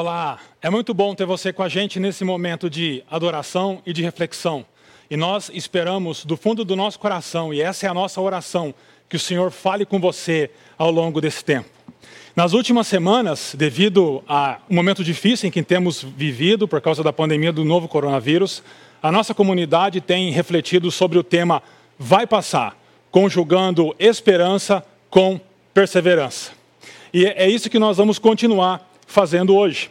Olá, é muito bom ter você com a gente nesse momento de adoração e de reflexão. E nós esperamos do fundo do nosso coração, e essa é a nossa oração, que o Senhor fale com você ao longo desse tempo. Nas últimas semanas, devido a um momento difícil em que temos vivido por causa da pandemia do novo coronavírus, a nossa comunidade tem refletido sobre o tema Vai Passar, conjugando esperança com perseverança. E é isso que nós vamos continuar fazendo hoje.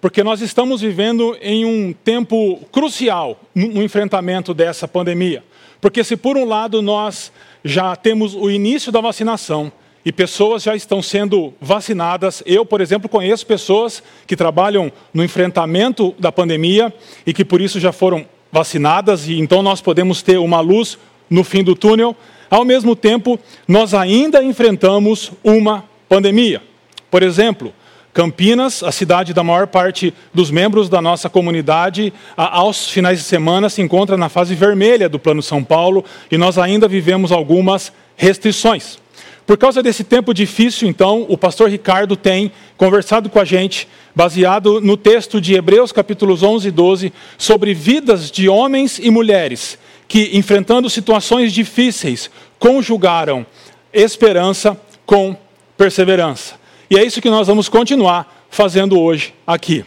Porque nós estamos vivendo em um tempo crucial no enfrentamento dessa pandemia. Porque, se por um lado nós já temos o início da vacinação e pessoas já estão sendo vacinadas, eu, por exemplo, conheço pessoas que trabalham no enfrentamento da pandemia e que por isso já foram vacinadas, e então nós podemos ter uma luz no fim do túnel. Ao mesmo tempo, nós ainda enfrentamos uma pandemia. Por exemplo, Campinas, a cidade da maior parte dos membros da nossa comunidade, aos finais de semana se encontra na fase vermelha do Plano São Paulo e nós ainda vivemos algumas restrições. Por causa desse tempo difícil, então, o pastor Ricardo tem conversado com a gente, baseado no texto de Hebreus capítulos 11 e 12, sobre vidas de homens e mulheres que, enfrentando situações difíceis, conjugaram esperança com perseverança. E é isso que nós vamos continuar fazendo hoje aqui.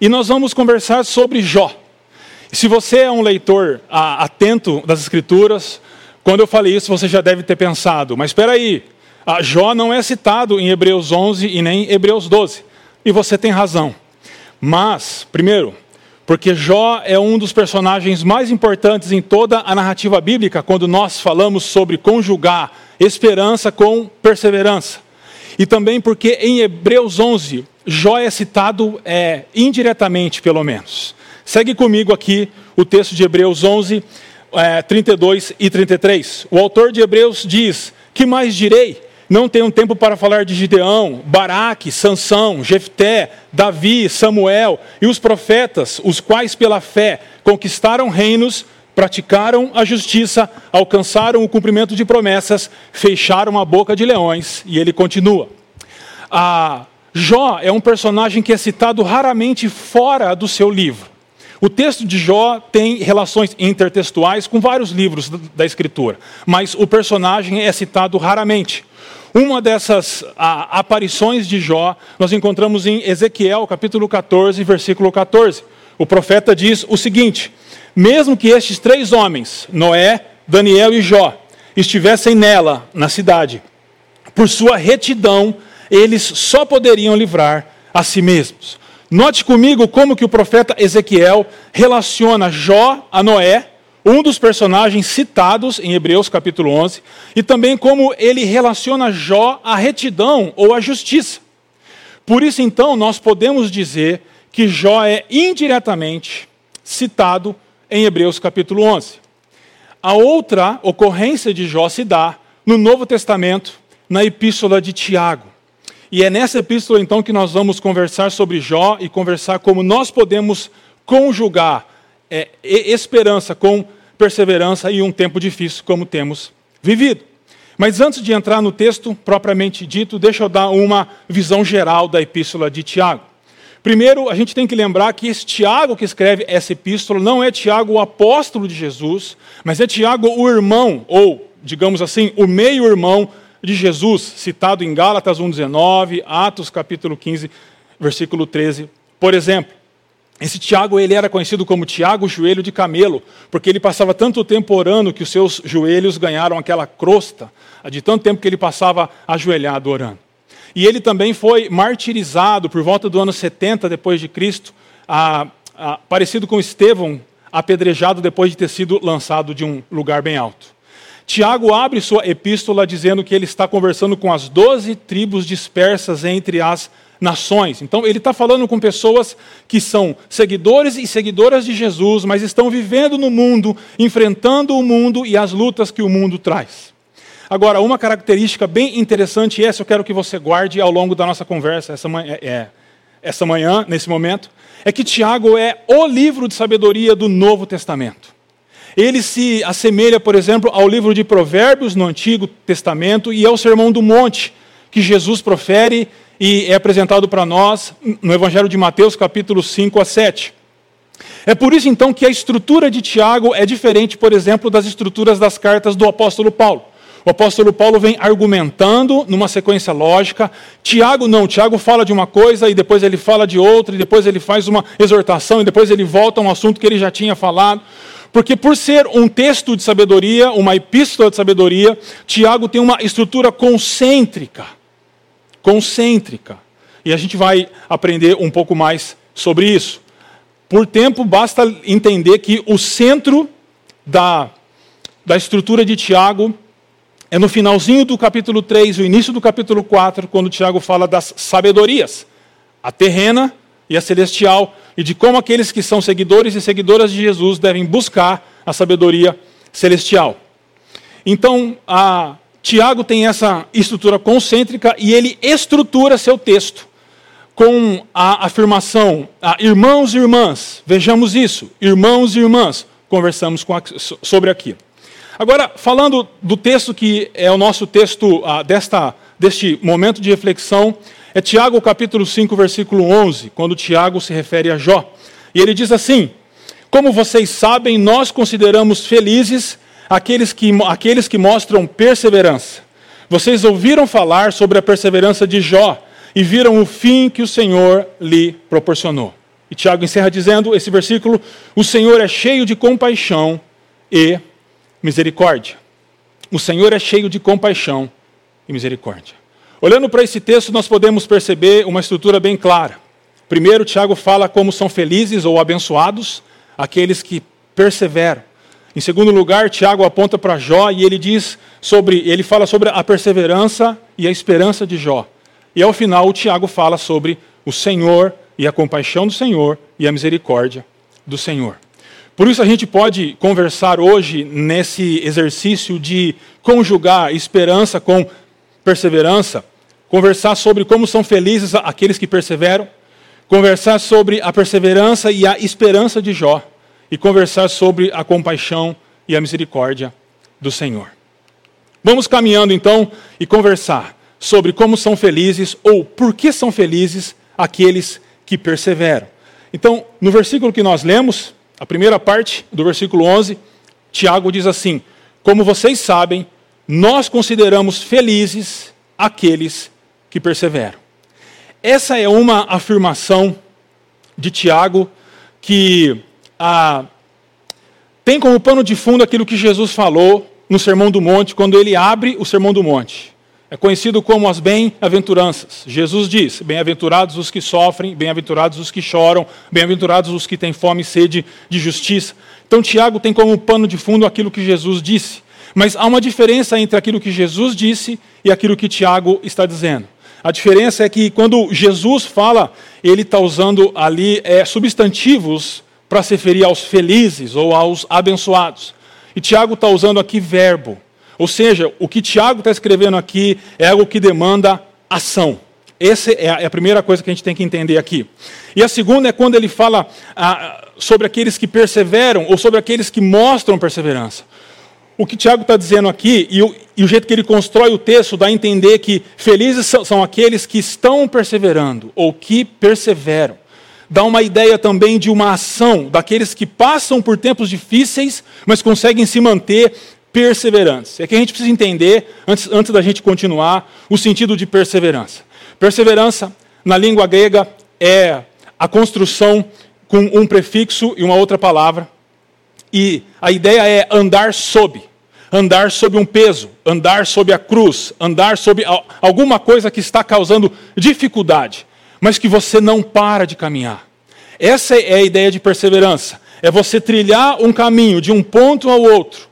E nós vamos conversar sobre Jó. Se você é um leitor atento das Escrituras, quando eu falei isso você já deve ter pensado, mas espera aí, Jó não é citado em Hebreus 11 e nem Hebreus 12. E você tem razão. Mas, primeiro, porque Jó é um dos personagens mais importantes em toda a narrativa bíblica quando nós falamos sobre conjugar esperança com perseverança. E também porque em Hebreus 11, Jó é citado é, indiretamente, pelo menos. Segue comigo aqui o texto de Hebreus 11, é, 32 e 33. O autor de Hebreus diz: Que mais direi? Não tenho tempo para falar de Gideão, Baraque, Sansão, Jefté, Davi, Samuel e os profetas, os quais pela fé conquistaram reinos, praticaram a justiça, alcançaram o cumprimento de promessas, fecharam a boca de leões. E ele continua. A Jó é um personagem que é citado raramente fora do seu livro. O texto de Jó tem relações intertextuais com vários livros da Escritura, mas o personagem é citado raramente. Uma dessas a, aparições de Jó nós encontramos em Ezequiel, capítulo 14, versículo 14. O profeta diz o seguinte: mesmo que estes três homens, Noé, Daniel e Jó, estivessem nela, na cidade, por sua retidão, eles só poderiam livrar a si mesmos. Note comigo como que o profeta Ezequiel relaciona Jó a Noé, um dos personagens citados em Hebreus capítulo 11, e também como ele relaciona Jó à retidão ou à justiça. Por isso, então, nós podemos dizer que Jó é indiretamente citado em Hebreus capítulo 11. A outra ocorrência de Jó se dá no Novo Testamento, na epístola de Tiago. E é nessa epístola então que nós vamos conversar sobre Jó e conversar como nós podemos conjugar é, esperança com perseverança em um tempo difícil como temos vivido. Mas antes de entrar no texto propriamente dito, deixa eu dar uma visão geral da epístola de Tiago. Primeiro, a gente tem que lembrar que esse Tiago que escreve essa epístola não é Tiago o apóstolo de Jesus, mas é Tiago o irmão, ou, digamos assim, o meio-irmão de Jesus, citado em Gálatas 1,19, Atos capítulo 15, versículo 13, por exemplo. Esse Tiago ele era conhecido como Tiago Joelho de Camelo, porque ele passava tanto tempo orando que os seus joelhos ganharam aquela crosta, de tanto tempo que ele passava ajoelhado orando. E ele também foi martirizado por volta do ano 70 depois de Cristo, parecido com Estevão, apedrejado depois de ter sido lançado de um lugar bem alto. Tiago abre sua epístola dizendo que ele está conversando com as doze tribos dispersas entre as nações. Então, ele está falando com pessoas que são seguidores e seguidoras de Jesus, mas estão vivendo no mundo, enfrentando o mundo e as lutas que o mundo traz. Agora, uma característica bem interessante, e essa eu quero que você guarde ao longo da nossa conversa essa manhã, é, essa manhã nesse momento, é que Tiago é o livro de sabedoria do Novo Testamento. Ele se assemelha, por exemplo, ao livro de Provérbios no Antigo Testamento e ao Sermão do Monte, que Jesus profere e é apresentado para nós no Evangelho de Mateus, capítulo 5 a 7. É por isso então que a estrutura de Tiago é diferente, por exemplo, das estruturas das cartas do apóstolo Paulo. O apóstolo Paulo vem argumentando numa sequência lógica. Tiago não, Tiago fala de uma coisa e depois ele fala de outra, e depois ele faz uma exortação, e depois ele volta a um assunto que ele já tinha falado. Porque, por ser um texto de sabedoria, uma epístola de sabedoria, Tiago tem uma estrutura concêntrica. Concêntrica. E a gente vai aprender um pouco mais sobre isso. Por tempo, basta entender que o centro da, da estrutura de Tiago é no finalzinho do capítulo 3, o início do capítulo 4, quando Tiago fala das sabedorias, a terrena e a celestial, e de como aqueles que são seguidores e seguidoras de Jesus devem buscar a sabedoria celestial. Então, a, Tiago tem essa estrutura concêntrica e ele estrutura seu texto com a afirmação: ah, irmãos e irmãs, vejamos isso, irmãos e irmãs, conversamos a, sobre aqui. Agora, falando do texto que é o nosso texto ah, desta, deste momento de reflexão, é Tiago capítulo 5, versículo 11, quando Tiago se refere a Jó. E ele diz assim: Como vocês sabem, nós consideramos felizes aqueles que, aqueles que mostram perseverança. Vocês ouviram falar sobre a perseverança de Jó e viram o fim que o Senhor lhe proporcionou. E Tiago encerra dizendo esse versículo: O Senhor é cheio de compaixão e misericórdia. O Senhor é cheio de compaixão e misericórdia. Olhando para esse texto, nós podemos perceber uma estrutura bem clara. Primeiro, Tiago fala como são felizes ou abençoados aqueles que perseveram. Em segundo lugar, Tiago aponta para Jó e ele diz sobre, ele fala sobre a perseverança e a esperança de Jó. E ao final, o Tiago fala sobre o Senhor e a compaixão do Senhor e a misericórdia do Senhor. Por isso a gente pode conversar hoje nesse exercício de conjugar esperança com perseverança, conversar sobre como são felizes aqueles que perseveram, conversar sobre a perseverança e a esperança de Jó e conversar sobre a compaixão e a misericórdia do Senhor. Vamos caminhando então e conversar sobre como são felizes ou por que são felizes aqueles que perseveram. Então, no versículo que nós lemos, a primeira parte do versículo 11, Tiago diz assim: Como vocês sabem, nós consideramos felizes aqueles que perseveram. Essa é uma afirmação de Tiago que ah, tem como pano de fundo aquilo que Jesus falou no Sermão do Monte, quando ele abre o Sermão do Monte. É conhecido como as bem-aventuranças. Jesus diz: Bem-aventurados os que sofrem, bem-aventurados os que choram, bem-aventurados os que têm fome e sede de justiça. Então, Tiago tem como pano de fundo aquilo que Jesus disse. Mas há uma diferença entre aquilo que Jesus disse e aquilo que Tiago está dizendo. A diferença é que quando Jesus fala, ele está usando ali é, substantivos para se referir aos felizes ou aos abençoados. E Tiago está usando aqui verbo. Ou seja, o que Tiago está escrevendo aqui é algo que demanda ação. Essa é, é a primeira coisa que a gente tem que entender aqui. E a segunda é quando ele fala ah, sobre aqueles que perseveram ou sobre aqueles que mostram perseverança. O que Tiago está dizendo aqui, e o, e o, jeito que ele constrói o texto, dá a entender que felizes são, são aqueles que estão perseverando ou que perseveram. Dá uma ideia também de uma ação daqueles que passam por tempos difíceis, mas conseguem se manter perseverantes. É que a gente precisa entender, antes, antes da gente continuar, o sentido de perseverança. Perseverança, na língua grega, é a construção com um prefixo e uma outra palavra. E a ideia é andar sob. Andar sob um peso, andar sob a cruz, andar sob alguma coisa que está causando dificuldade, mas que você não para de caminhar. Essa é a ideia de perseverança. É você trilhar um caminho de um ponto ao outro,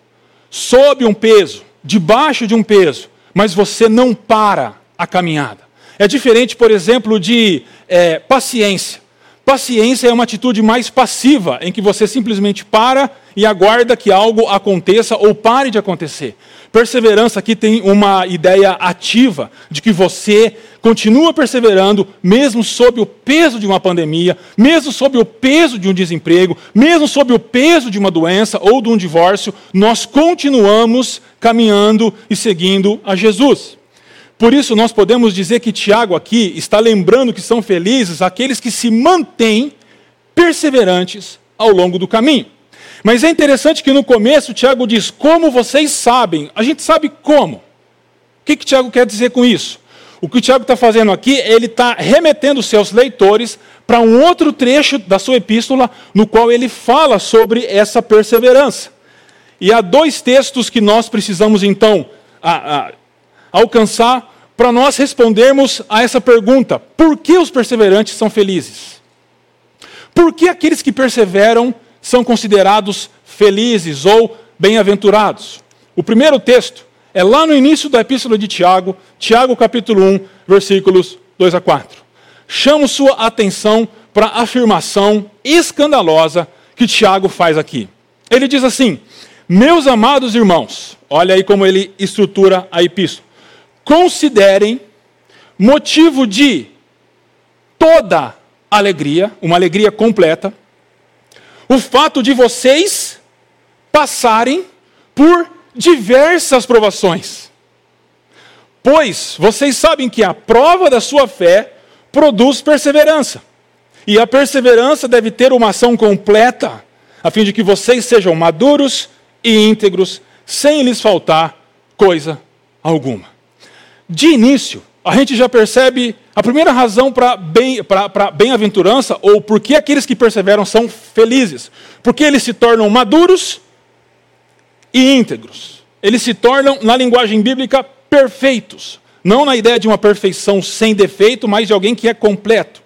sob um peso, debaixo de um peso, mas você não para a caminhada. É diferente, por exemplo, de é, paciência. Paciência é uma atitude mais passiva, em que você simplesmente para e aguarda que algo aconteça ou pare de acontecer. Perseverança aqui tem uma ideia ativa de que você continua perseverando, mesmo sob o peso de uma pandemia, mesmo sob o peso de um desemprego, mesmo sob o peso de uma doença ou de um divórcio, nós continuamos caminhando e seguindo a Jesus. Por isso, nós podemos dizer que Tiago aqui está lembrando que são felizes aqueles que se mantêm perseverantes ao longo do caminho. Mas é interessante que no começo Tiago diz: Como vocês sabem? A gente sabe como. O que, que Tiago quer dizer com isso? O que o Tiago está fazendo aqui, ele está remetendo seus leitores para um outro trecho da sua epístola, no qual ele fala sobre essa perseverança. E há dois textos que nós precisamos, então, a, a, alcançar para nós respondermos a essa pergunta: por que os perseverantes são felizes? Por que aqueles que perseveram são considerados felizes ou bem-aventurados? O primeiro texto é lá no início da epístola de Tiago, Tiago capítulo 1, versículos 2 a 4. Chamo sua atenção para a afirmação escandalosa que Tiago faz aqui. Ele diz assim: Meus amados irmãos, olha aí como ele estrutura a epístola considerem motivo de toda alegria, uma alegria completa, o fato de vocês passarem por diversas provações. Pois vocês sabem que a prova da sua fé produz perseverança. E a perseverança deve ter uma ação completa, a fim de que vocês sejam maduros e íntegros, sem lhes faltar coisa alguma de início, a gente já percebe a primeira razão para bem, bem-aventurança, ou por que aqueles que perseveram são felizes. Porque eles se tornam maduros e íntegros. Eles se tornam, na linguagem bíblica, perfeitos. Não na ideia de uma perfeição sem defeito, mas de alguém que é completo.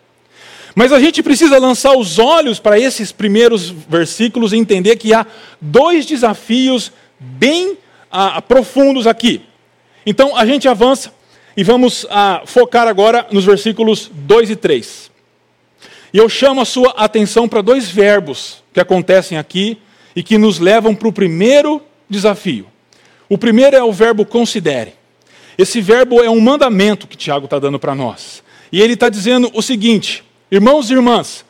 Mas a gente precisa lançar os olhos para esses primeiros versículos e entender que há dois desafios bem ah, profundos aqui. Então a gente avança e vamos ah, focar agora nos versículos 2 e 3. E eu chamo a sua atenção para dois verbos que acontecem aqui e que nos levam para o primeiro desafio. O primeiro é o verbo considere. Esse verbo é um mandamento que Tiago está dando para nós. E ele está dizendo o seguinte: irmãos e irmãs,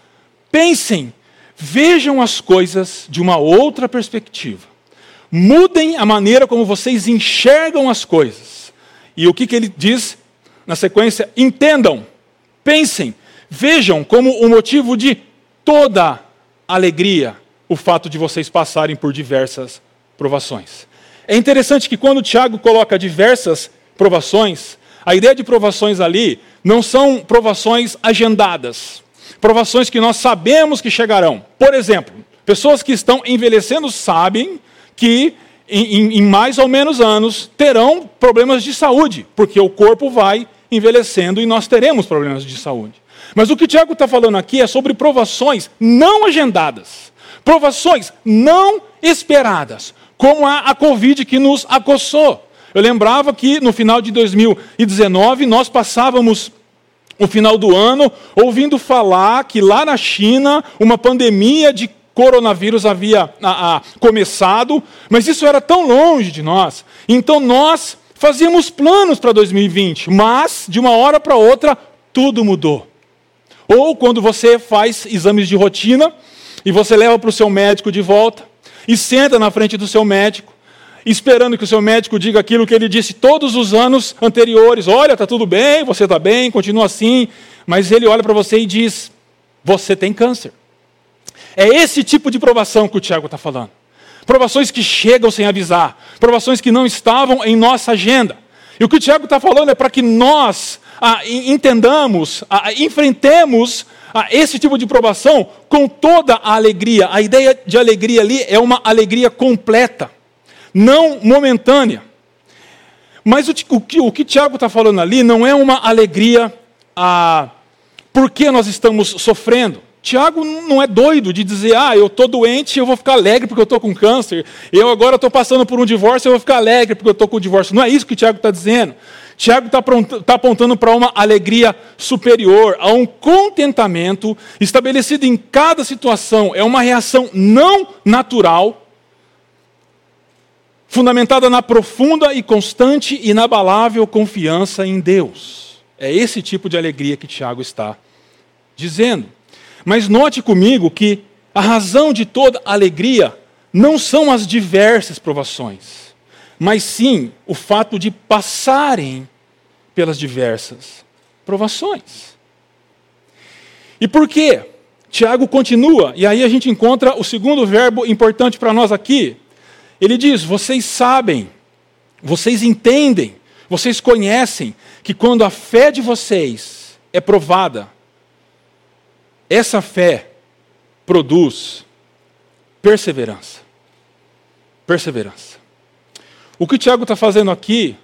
pensem, vejam as coisas de uma outra perspectiva. Mudem a maneira como vocês enxergam as coisas. E o que, que ele diz na sequência? Entendam, pensem, vejam como o motivo de toda alegria o fato de vocês passarem por diversas provações. É interessante que quando Tiago coloca diversas provações, a ideia de provações ali não são provações agendadas, provações que nós sabemos que chegarão. Por exemplo, pessoas que estão envelhecendo sabem que em, em, mais ou menos anos terão problemas de saúde, porque o corpo vai envelhecendo e nós teremos problemas de saúde. Mas o que o Tiago está falando aqui é sobre provações não agendadas, provações não esperadas, como a, a Covid que nos acossou. Eu lembrava que no final de 2019 nós passávamos o final do ano ouvindo falar que lá na China uma pandemia de coronavírus havia a, a, começado, mas isso era tão longe de nós. Então nós fazíamos planos para 2020, mas de uma hora para outra tudo mudou. Ou quando você faz exames de rotina e você leva para o seu médico de volta e senta na frente do seu médico, esperando que o seu médico diga aquilo que ele disse todos os anos anteriores: olha, está tudo bem, você está bem, continua assim. Mas ele olha para você e diz: você tem câncer. É esse tipo de provação que o Tiago está falando. Provações que chegam sem avisar, provações que não estavam em nossa agenda. E o que o Tiago está falando é para que nós ah, entendamos, ah, enfrentemos ah, esse tipo de provação com toda a alegria. A ideia de alegria ali é uma alegria completa, não momentânea. Mas o, o, que, o Tiago está falando ali não é uma alegria ah, porque nós estamos sofrendo. Tiago não é doido de dizer, ah, eu estou doente, eu vou ficar alegre porque eu estou com câncer. Eu agora estou passando por um divórcio, eu vou ficar alegre porque eu estou com o divórcio. Não é isso que Tiago está dizendo. Tiago está tá apontando para uma alegria superior, a um contentamento estabelecido em cada situação. É uma reação não natural, fundamentada na profunda e constante inabalável confiança em Deus. É esse tipo de alegria que Tiago está dizendo. Mas note comigo que a razão de toda alegria não são as diversas provações, mas sim o fato de passarem pelas diversas provações. E por quê? Tiago continua, e aí a gente encontra o segundo verbo importante para nós aqui. Ele diz: Vocês sabem, vocês entendem, vocês conhecem que quando a fé de vocês é provada, essa fé produz perseverança. Perseverança. O que o Tiago está fazendo aqui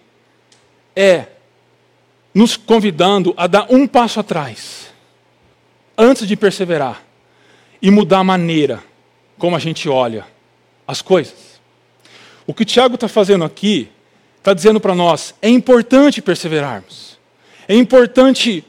é nos convidando a dar um passo atrás, antes de perseverar, e mudar a maneira como a gente olha as coisas. O que o Tiago está fazendo aqui, está dizendo para nós: é importante perseverarmos, é importante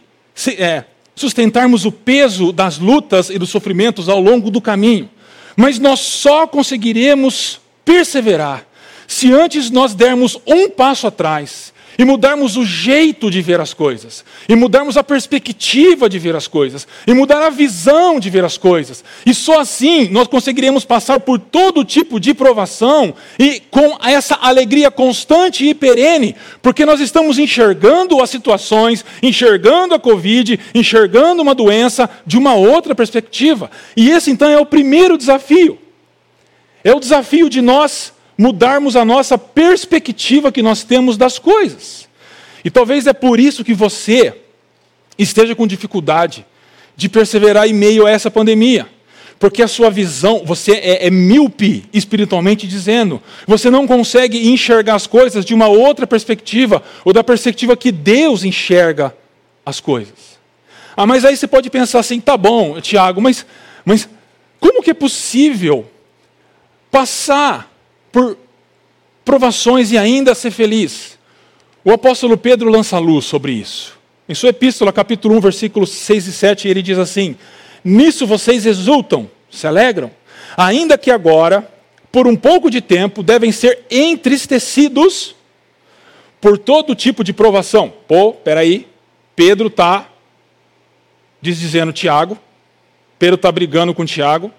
é, sustentarmos o peso das lutas e dos sofrimentos ao longo do caminho, mas nós só conseguiremos perseverar se antes nós dermos um passo atrás e mudarmos o jeito de ver as coisas, e mudarmos a perspectiva de ver as coisas, e mudar a visão de ver as coisas. E só assim nós conseguiremos passar por todo tipo de provação e com essa alegria constante e perene, porque nós estamos enxergando as situações, enxergando a Covid, enxergando uma doença de uma outra perspectiva. E esse então é o primeiro desafio. É o desafio de nós mudarmos a nossa perspectiva que nós temos das coisas. E talvez é por isso que você esteja com dificuldade de perseverar em meio a essa pandemia. Porque a sua visão, você é, é míope espiritualmente dizendo, você não consegue enxergar as coisas de uma outra perspectiva, ou da perspectiva que Deus enxerga as coisas. Ah, mas aí você pode pensar assim, tá bom, Tiago, mas, mas como que é possível passar por provações e ainda ser feliz. O apóstolo Pedro lança luz sobre isso. Em sua epístola, capítulo 1, versículos 6 e 7, ele diz assim: Nisso vocês exultam, se alegram, ainda que agora, por um pouco de tempo, devem ser entristecidos por todo tipo de provação. Pô, peraí, Pedro está dizendo Tiago, Pedro está brigando com Tiago.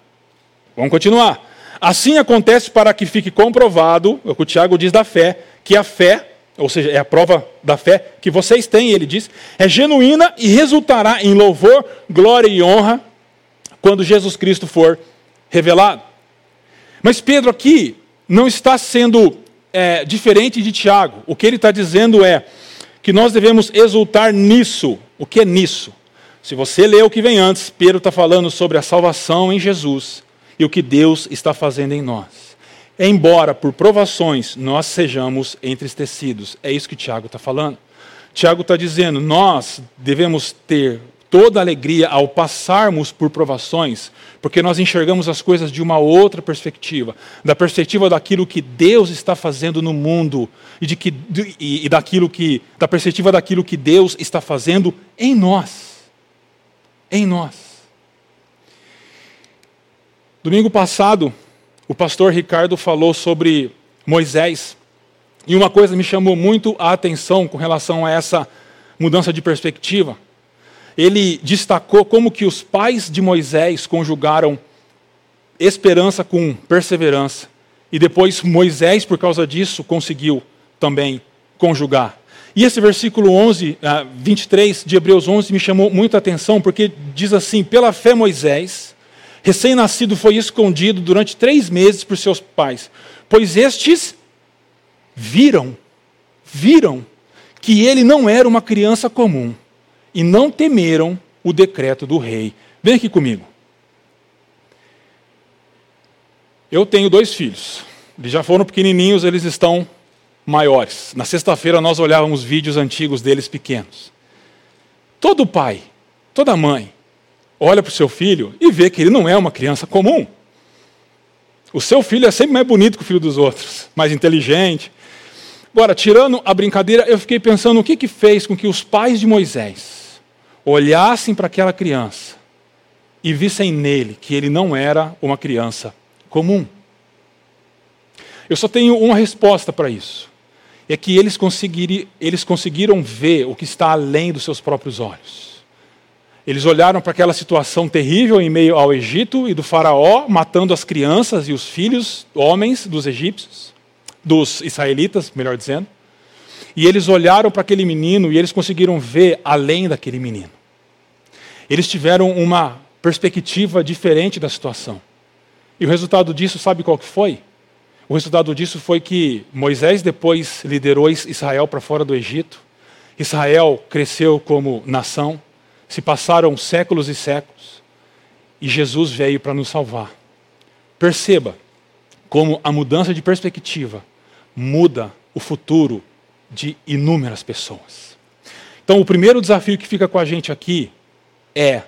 Vamos continuar. Assim acontece para que fique comprovado, é o que o Tiago diz da fé, que a fé, ou seja, é a prova da fé que vocês têm, ele diz, é genuína e resultará em louvor, glória e honra quando Jesus Cristo for revelado. Mas Pedro aqui não está sendo é, diferente de Tiago. O que ele está dizendo é que nós devemos exultar nisso. O que é nisso? Se você ler o que vem antes, Pedro está falando sobre a salvação em Jesus e o que Deus está fazendo em nós. Embora por provações nós sejamos entristecidos. É isso que Tiago está falando. Tiago está dizendo: nós devemos ter toda alegria ao passarmos por provações, porque nós enxergamos as coisas de uma outra perspectiva, da perspectiva daquilo que Deus está fazendo no mundo e de que e, e daquilo que da perspectiva daquilo que Deus está fazendo em nós. Em nós. Domingo passado, o pastor Ricardo falou sobre Moisés. E uma coisa me chamou muito a atenção com relação a essa mudança de perspectiva. Ele destacou como que os pais de Moisés conjugaram esperança com perseverança. E depois Moisés, por causa disso, conseguiu também conjugar. E esse versículo 11, 23 de Hebreus 11 me chamou muita atenção, porque diz assim: Pela fé Moisés, Recém-nascido foi escondido durante três meses por seus pais, pois estes viram, viram que ele não era uma criança comum e não temeram o decreto do rei. Vem aqui comigo. Eu tenho dois filhos. Eles já foram pequenininhos, eles estão maiores. Na sexta-feira nós olhávamos vídeos antigos deles pequenos. Todo pai, toda mãe olha para o seu filho e vê que ele não é uma criança comum. O seu filho é sempre mais bonito que o filho dos outros, mais inteligente. Agora, tirando a brincadeira, eu fiquei pensando o que, que fez com que os pais de Moisés olhassem para aquela criança e vissem nele que ele não era uma criança comum. Eu só tenho uma resposta para isso. É que eles, eles conseguiram ver o que está além dos seus próprios olhos. Eles olharam para aquela situação terrível em meio ao Egito e do Faraó matando as crianças e os filhos, homens dos egípcios, dos israelitas, melhor dizendo. e eles olharam para aquele menino e eles conseguiram ver além daquele menino. Eles tiveram uma perspectiva diferente da situação. E o resultado disso, sabe qual que foi? O resultado disso foi que Moisés depois liderou Israel para fora do Egito. Israel cresceu como nação. Se passaram séculos e séculos. E Jesus veio para nos salvar. Perceba como a mudança de perspectiva muda o futuro de inúmeras pessoas. Então, o primeiro desafio que fica com a gente aqui é: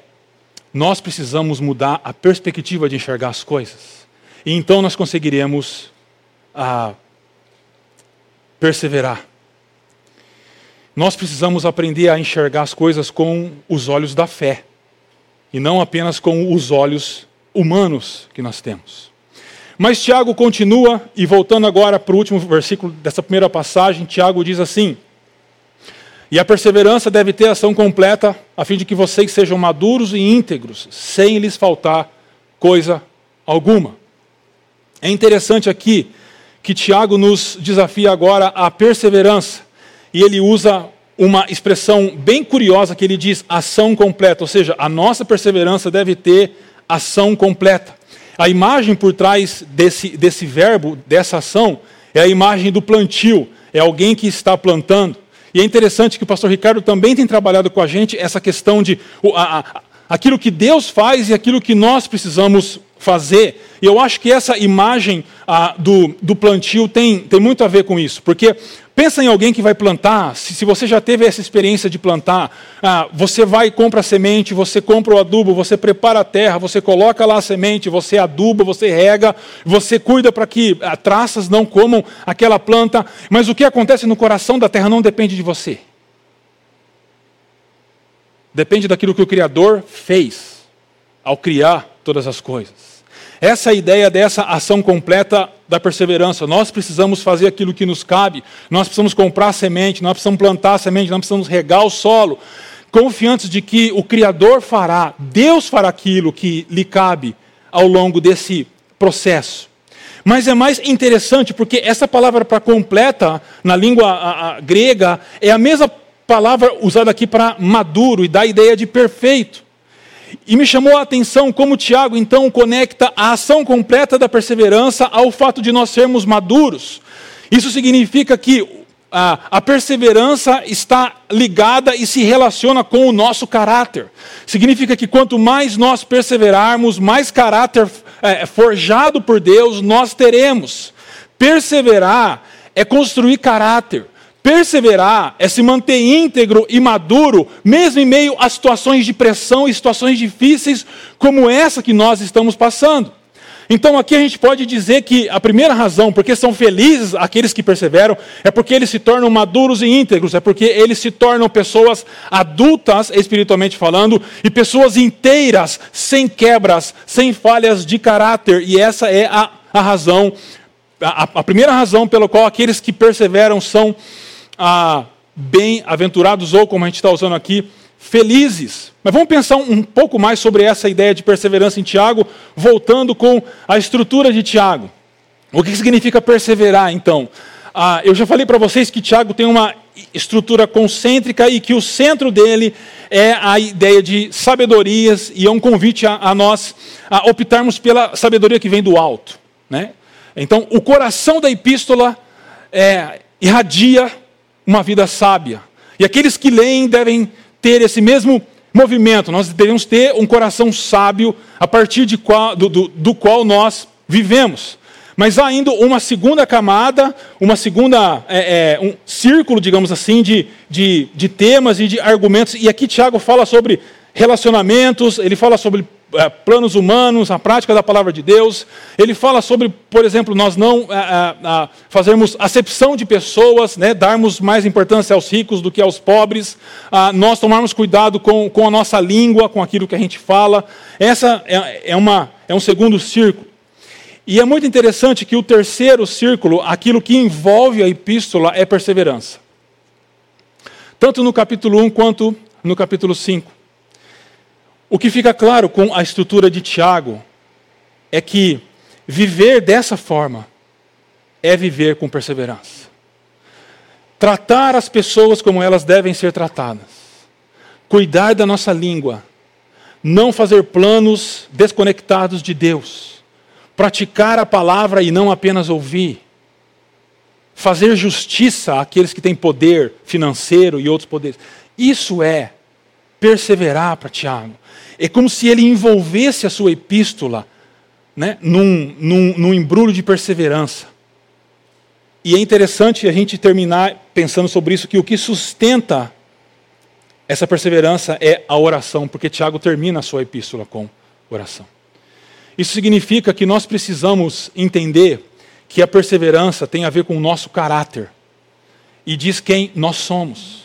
nós precisamos mudar a perspectiva de enxergar as coisas. E então nós conseguiremos ah, perseverar. Nós precisamos aprender a enxergar as coisas com os olhos da fé e não apenas com os olhos humanos que nós temos. Mas Tiago continua, e voltando agora para o último versículo dessa primeira passagem, Tiago diz assim: E a perseverança deve ter ação completa, a fim de que vocês sejam maduros e íntegros, sem lhes faltar coisa alguma. É interessante aqui que Tiago nos desafia agora à perseverança, e ele usa uma expressão bem curiosa que ele diz ação completa, ou seja, a nossa perseverança deve ter ação completa. A imagem por trás desse, desse verbo, dessa ação, é a imagem do plantio, é alguém que está plantando. E é interessante que o pastor Ricardo também tem trabalhado com a gente essa questão de a, a, aquilo que Deus faz e aquilo que nós precisamos fazer. E eu acho que essa imagem ah, do, do plantio tem, tem muito a ver com isso, porque Pensa em alguém que vai plantar. Se, se você já teve essa experiência de plantar, ah, você vai e compra a semente, você compra o adubo, você prepara a terra, você coloca lá a semente, você aduba, você rega, você cuida para que ah, traças não comam aquela planta. Mas o que acontece no coração da terra não depende de você. Depende daquilo que o Criador fez ao criar todas as coisas. Essa é ideia dessa ação completa da perseverança. Nós precisamos fazer aquilo que nos cabe, nós precisamos comprar semente, nós precisamos plantar semente, nós precisamos regar o solo, confiantes de que o Criador fará, Deus fará aquilo que lhe cabe ao longo desse processo. Mas é mais interessante porque essa palavra para completa, na língua a, a, grega, é a mesma palavra usada aqui para maduro e dá a ideia de perfeito. E me chamou a atenção como Tiago então conecta a ação completa da perseverança ao fato de nós sermos maduros. Isso significa que a, a, perseverança está ligada e se relaciona com o nosso caráter. Significa que quanto mais nós perseverarmos, mais caráter é, forjado por Deus nós teremos. Perseverar é construir caráter. Perseverar é se manter íntegro e maduro, mesmo em meio a situações de pressão e situações difíceis como essa que nós estamos passando. Então aqui a gente pode dizer que a primeira razão porque são felizes aqueles que perseveram é porque eles se tornam maduros e íntegros, é porque eles se tornam pessoas adultas, espiritualmente falando, e pessoas inteiras, sem quebras, sem falhas de caráter. E essa é a, a razão, a, a primeira razão pela qual aqueles que perseveram são ah, bem-aventurados, ou como a gente está usando aqui, felizes. Mas vamos pensar um pouco mais sobre essa ideia de perseverança em Tiago, voltando com a estrutura de Tiago. O que significa perseverar, então? Ah, eu já falei para vocês que Tiago tem uma estrutura concêntrica e que o centro dele é a ideia de sabedorias, e é um convite a, a nós a optarmos pela sabedoria que vem do alto. Né? Então, o coração da epístola é, irradia uma vida sábia. E aqueles que leem devem ter esse mesmo movimento. Nós devemos ter um coração sábio a partir de qual, do, do, do qual nós vivemos. Mas há ainda uma segunda camada, uma segunda é, é, um círculo, digamos assim, de, de, de temas e de argumentos. E aqui Tiago fala sobre relacionamentos, ele fala sobre é, planos humanos, a prática da palavra de Deus. Ele fala sobre, por exemplo, nós não é, é, fazermos acepção de pessoas, né, darmos mais importância aos ricos do que aos pobres, nós tomarmos cuidado com, com a nossa língua, com aquilo que a gente fala. Essa é, é, uma, é um segundo círculo. E é muito interessante que o terceiro círculo, aquilo que envolve a epístola, é perseverança. Tanto no capítulo 1 quanto no capítulo 5. O que fica claro com a estrutura de Tiago é que viver dessa forma é viver com perseverança. tratar as pessoas como elas devem ser tratadas, cuidar da nossa língua, não fazer planos desconectados de Deus, praticar a palavra e não apenas ouvir, fazer justiça àqueles que têm poder financeiro e outros poderes. Isso é perseverar para Tiago. É como se ele envolvesse a sua epístola né, num, num, num embrulho de perseverança. E é interessante a gente terminar pensando sobre isso, que o que sustenta essa perseverança é a oração, porque Tiago termina a sua epístola com oração. Isso significa que nós precisamos entender que a perseverança tem a ver com o nosso caráter e diz quem nós somos.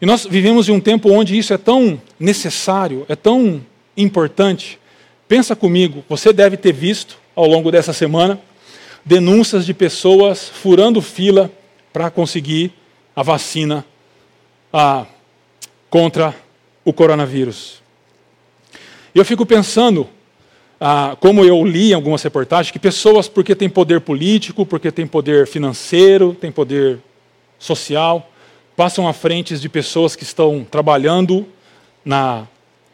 E nós vivemos em um tempo onde isso é tão necessário, é tão importante. Pensa comigo, você deve ter visto ao longo dessa semana denúncias de pessoas furando fila para conseguir a vacina a, contra o coronavírus. Eu fico pensando, ah, como eu li em algumas reportagens, que pessoas, porque têm poder político, porque têm poder financeiro, têm poder social, passam à frente de pessoas que estão trabalhando na,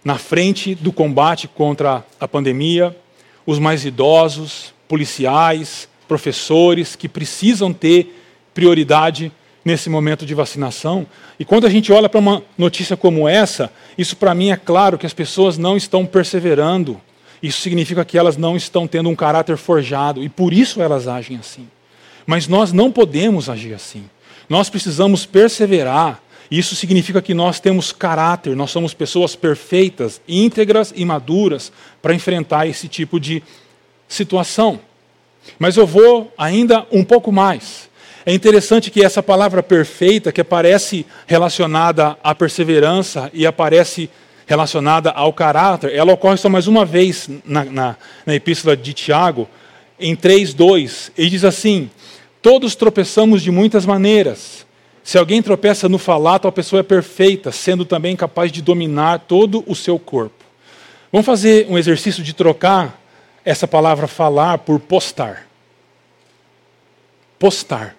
na frente do combate contra a pandemia, os mais idosos, policiais, professores, que precisam ter prioridade nesse momento de vacinação. E quando a gente olha para uma notícia como essa, isso para mim é claro que as pessoas não estão perseverando. Isso significa que elas não estão tendo um caráter forjado e por isso elas agem assim. Mas nós não podemos agir assim. Nós precisamos perseverar. Isso significa que nós temos caráter, nós somos pessoas perfeitas, íntegras e maduras para enfrentar esse tipo de situação. Mas eu vou ainda um pouco mais. É interessante que essa palavra perfeita, que aparece relacionada à perseverança e aparece relacionada ao caráter, ela ocorre só mais uma vez na, na, na epístola de Tiago, em 3,2. Ele diz assim: Todos tropeçamos de muitas maneiras. Se alguém tropeça no falar, tal pessoa é perfeita, sendo também capaz de dominar todo o seu corpo. Vamos fazer um exercício de trocar essa palavra falar por postar. Postar.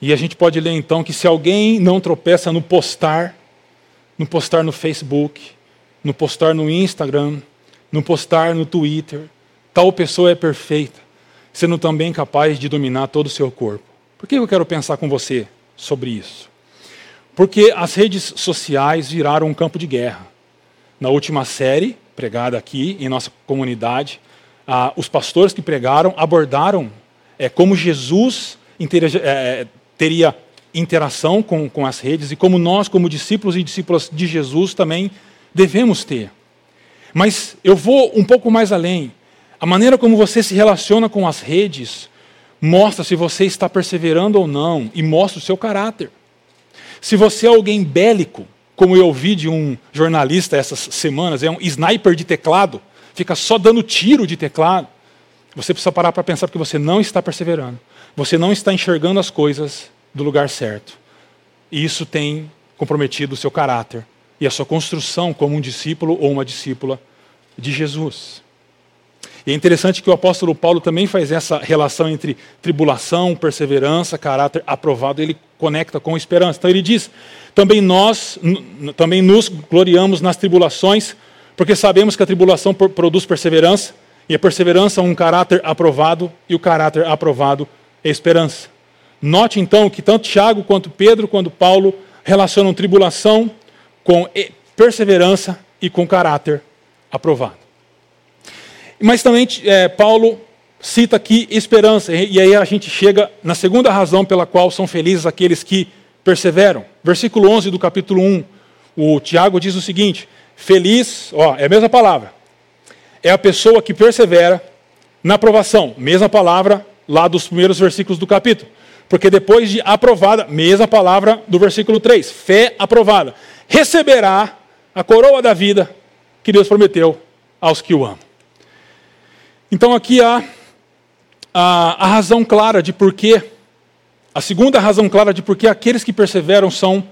E a gente pode ler então que se alguém não tropeça no postar, no postar no Facebook, no postar no Instagram, no postar no Twitter, tal pessoa é perfeita, sendo também capaz de dominar todo o seu corpo. Por que eu quero pensar com você sobre isso? Porque as redes sociais viraram um campo de guerra. Na última série, pregada aqui em nossa comunidade, ah, os pastores que pregaram abordaram é, como Jesus é, teria interação com, com as redes e como nós, como discípulos e discípulas de Jesus, também devemos ter. Mas eu vou um pouco mais além. A maneira como você se relaciona com as redes mostra se você está perseverando ou não e mostra o seu caráter. Se você é alguém bélico, como eu ouvi de um jornalista essas semanas, é um sniper de teclado, fica só dando tiro de teclado, você precisa parar para pensar porque você não está perseverando. Você não está enxergando as coisas do lugar certo. E isso tem comprometido o seu caráter e a sua construção como um discípulo ou uma discípula de Jesus. E é interessante que o apóstolo Paulo também faz essa relação entre tribulação, perseverança, caráter aprovado, ele conecta com esperança. Então ele diz: também nós, também nos gloriamos nas tribulações, porque sabemos que a tribulação produz perseverança, e a perseverança um caráter aprovado, e o caráter aprovado é esperança. Note então que tanto Tiago quanto Pedro quanto Paulo relacionam tribulação com perseverança e com caráter aprovado. Mas também é, Paulo cita aqui esperança, e aí a gente chega na segunda razão pela qual são felizes aqueles que perseveram. Versículo 11 do capítulo 1, o Tiago diz o seguinte: Feliz, ó, é a mesma palavra. É a pessoa que persevera na aprovação. Mesma palavra lá dos primeiros versículos do capítulo. Porque depois de aprovada, mesma palavra do versículo 3, fé aprovada, receberá a coroa da vida que Deus prometeu aos que o amam. Então aqui há a, a razão clara de por que, a segunda razão clara de por que aqueles que perseveram são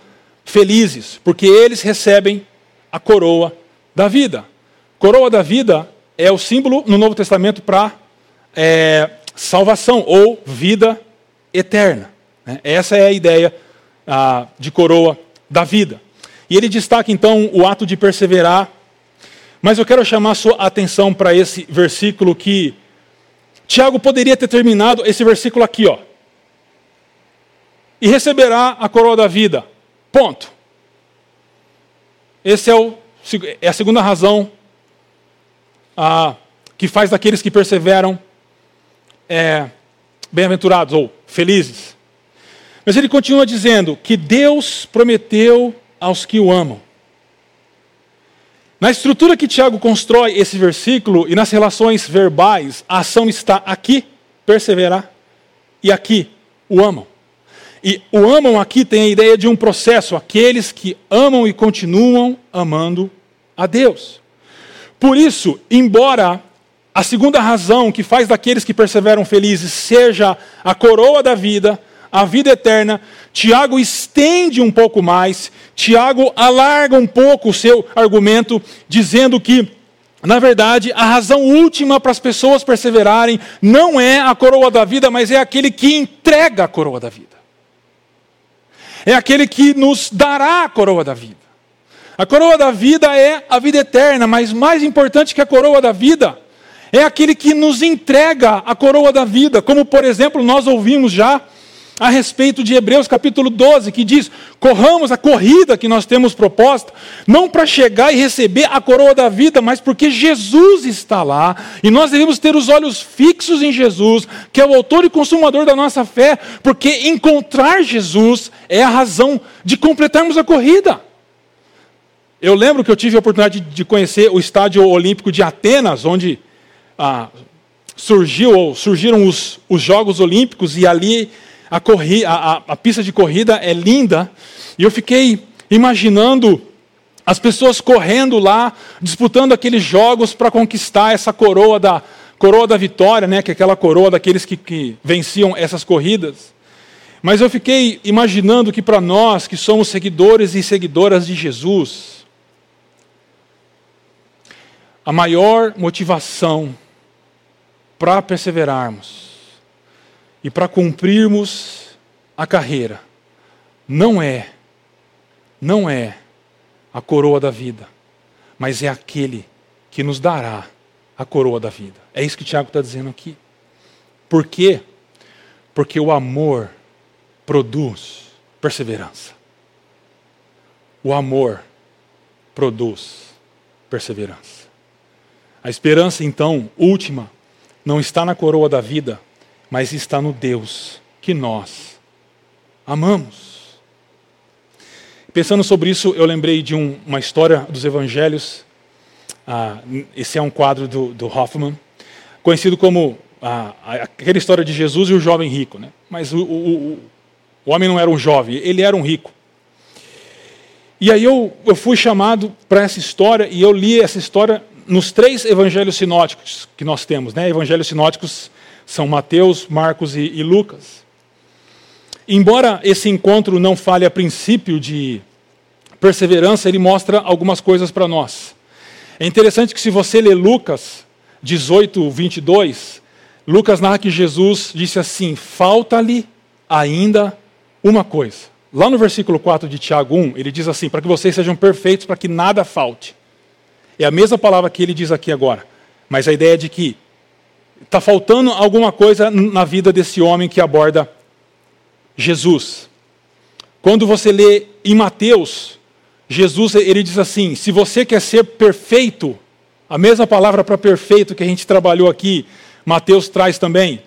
felizes, porque eles recebem a coroa da vida. Coroa da vida é o símbolo no Novo Testamento para é, salvação ou vida eterna. Né? Essa é a ideia ah, de coroa da vida. E ele destaca então o ato de perseverar, mas eu quero chamar a sua atenção para esse versículo que Tiago poderia ter terminado esse versículo aqui, ó. E receberá a coroa da vida. Ponto. Essa é, o, é a segunda razão ah, que faz daqueles que perseveram é, bem-aventurados ou felizes. Mas ele continua dizendo que Deus prometeu aos que o amam. Na estrutura que Tiago constrói esse versículo e nas relações verbais, a ação está aqui, perseverar, e aqui, o amam. E o amam aqui tem a ideia de um processo, aqueles que amam e continuam amando a Deus. Por isso, embora a segunda razão que faz daqueles que perseveram felizes seja a coroa da vida, a vida eterna, Tiago estende um pouco mais, Tiago alarga um pouco o seu argumento, dizendo que, na verdade, a razão última para as pessoas perseverarem não é a coroa da vida, mas é aquele que entrega a coroa da vida. É aquele que nos dará a coroa da vida. A coroa da vida é a vida eterna, mas mais importante que a coroa da vida é aquele que nos entrega a coroa da vida, como por exemplo nós ouvimos já a respeito de Hebreus capítulo 12, que diz: corramos a corrida que nós temos proposta, não para chegar e receber a coroa da vida, mas porque Jesus está lá, e nós devemos ter os olhos fixos em Jesus, que é o autor e consumador da nossa fé, porque encontrar Jesus é a razão de completarmos a corrida. Eu lembro que eu tive a oportunidade de conhecer o estádio olímpico de Atenas, onde ah, surgiu ou surgiram os, os Jogos Olímpicos e ali a, corri, a, a, pista de corrida é linda. E eu fiquei imaginando as pessoas correndo lá, disputando aqueles jogos para conquistar essa coroa da coroa da vitória, né, que é aquela coroa daqueles que, que venciam essas corridas. Mas eu fiquei imaginando que para nós que somos seguidores e seguidoras de Jesus, a maior motivação para perseverarmos e para cumprirmos a carreira não é, não é a coroa da vida, mas é aquele que nos dará a coroa da vida. É isso que Tiago está dizendo aqui. Por quê? Porque o amor produz perseverança. O amor produz perseverança. A esperança, então, última, não está na coroa da vida, mas está no Deus que nós amamos. Pensando sobre isso, eu lembrei de um, uma história dos evangelhos. Ah, esse é um quadro do, do Hoffman, conhecido como ah, aquela história de Jesus e o jovem rico. Né? Mas o, o, o homem não era um jovem, ele era um rico. E aí eu, eu fui chamado para essa história e eu li essa história nos três evangelhos sinóticos que nós temos, né? Evangelhos sinóticos são Mateus, Marcos e, e Lucas. Embora esse encontro não fale a princípio de perseverança, ele mostra algumas coisas para nós. É interessante que se você ler Lucas 18, 22, Lucas narra que Jesus disse assim: falta-lhe ainda uma coisa. Lá no versículo 4 de Tiago 1, ele diz assim: para que vocês sejam perfeitos, para que nada falte. É a mesma palavra que ele diz aqui agora, mas a ideia é de que está faltando alguma coisa na vida desse homem que aborda Jesus. Quando você lê em Mateus, Jesus ele diz assim: se você quer ser perfeito, a mesma palavra para perfeito que a gente trabalhou aqui, Mateus traz também.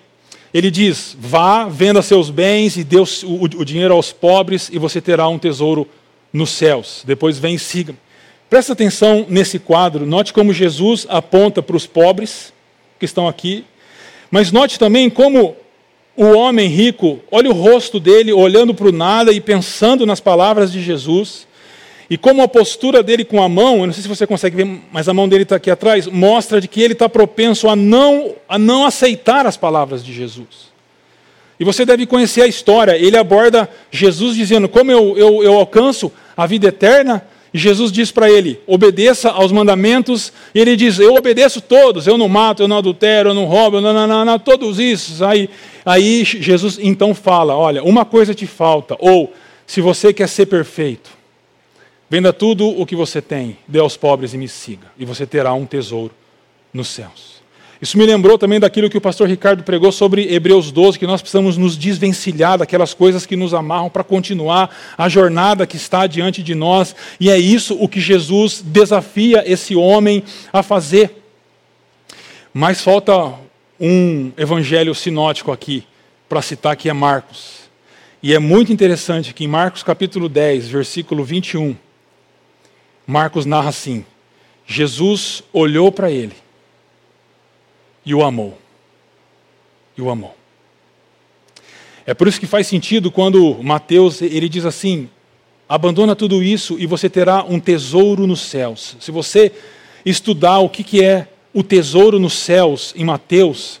Ele diz: vá, venda seus bens e dê o, o dinheiro aos pobres, e você terá um tesouro nos céus. Depois vem siga. Presta atenção nesse quadro, note como Jesus aponta para os pobres que estão aqui, mas note também como o homem rico olha o rosto dele olhando para o nada e pensando nas palavras de Jesus, e como a postura dele com a mão, eu não sei se você consegue ver, mas a mão dele está aqui atrás, mostra de que ele está propenso a não, a não aceitar as palavras de Jesus. E você deve conhecer a história, ele aborda Jesus dizendo: Como eu, eu, eu alcanço a vida eterna? E Jesus diz para ele: obedeça aos mandamentos. E ele diz: Eu obedeço todos. Eu não mato, eu não adultero, eu não roubo, não, não, não, não todos isso. Aí, aí Jesus então fala: Olha, uma coisa te falta. Ou Se você quer ser perfeito, venda tudo o que você tem, dê aos pobres e me siga, e você terá um tesouro nos céus. Isso me lembrou também daquilo que o pastor Ricardo pregou sobre Hebreus 12, que nós precisamos nos desvencilhar daquelas coisas que nos amarram para continuar a jornada que está diante de nós, e é isso o que Jesus desafia esse homem a fazer. Mas falta um evangelho sinótico aqui, para citar que é Marcos. E é muito interessante que em Marcos capítulo 10, versículo 21, Marcos narra assim: Jesus olhou para ele e o amou. E o amou. É por isso que faz sentido quando Mateus ele diz assim: abandona tudo isso e você terá um tesouro nos céus. Se você estudar o que, que é o tesouro nos céus em Mateus,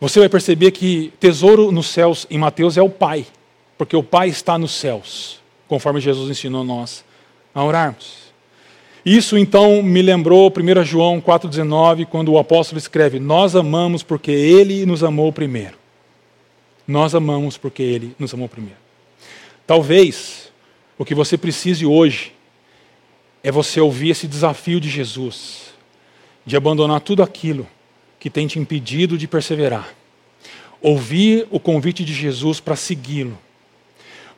você vai perceber que tesouro nos céus em Mateus é o Pai, porque o Pai está nos céus, conforme Jesus ensinou nós a orarmos. Isso então me lembrou 1 João 4,19, quando o apóstolo escreve: Nós amamos porque ele nos amou primeiro. Nós amamos porque ele nos amou primeiro. Talvez o que você precise hoje é você ouvir esse desafio de Jesus, de abandonar tudo aquilo que tem te impedido de perseverar. Ouvir o convite de Jesus para segui-lo.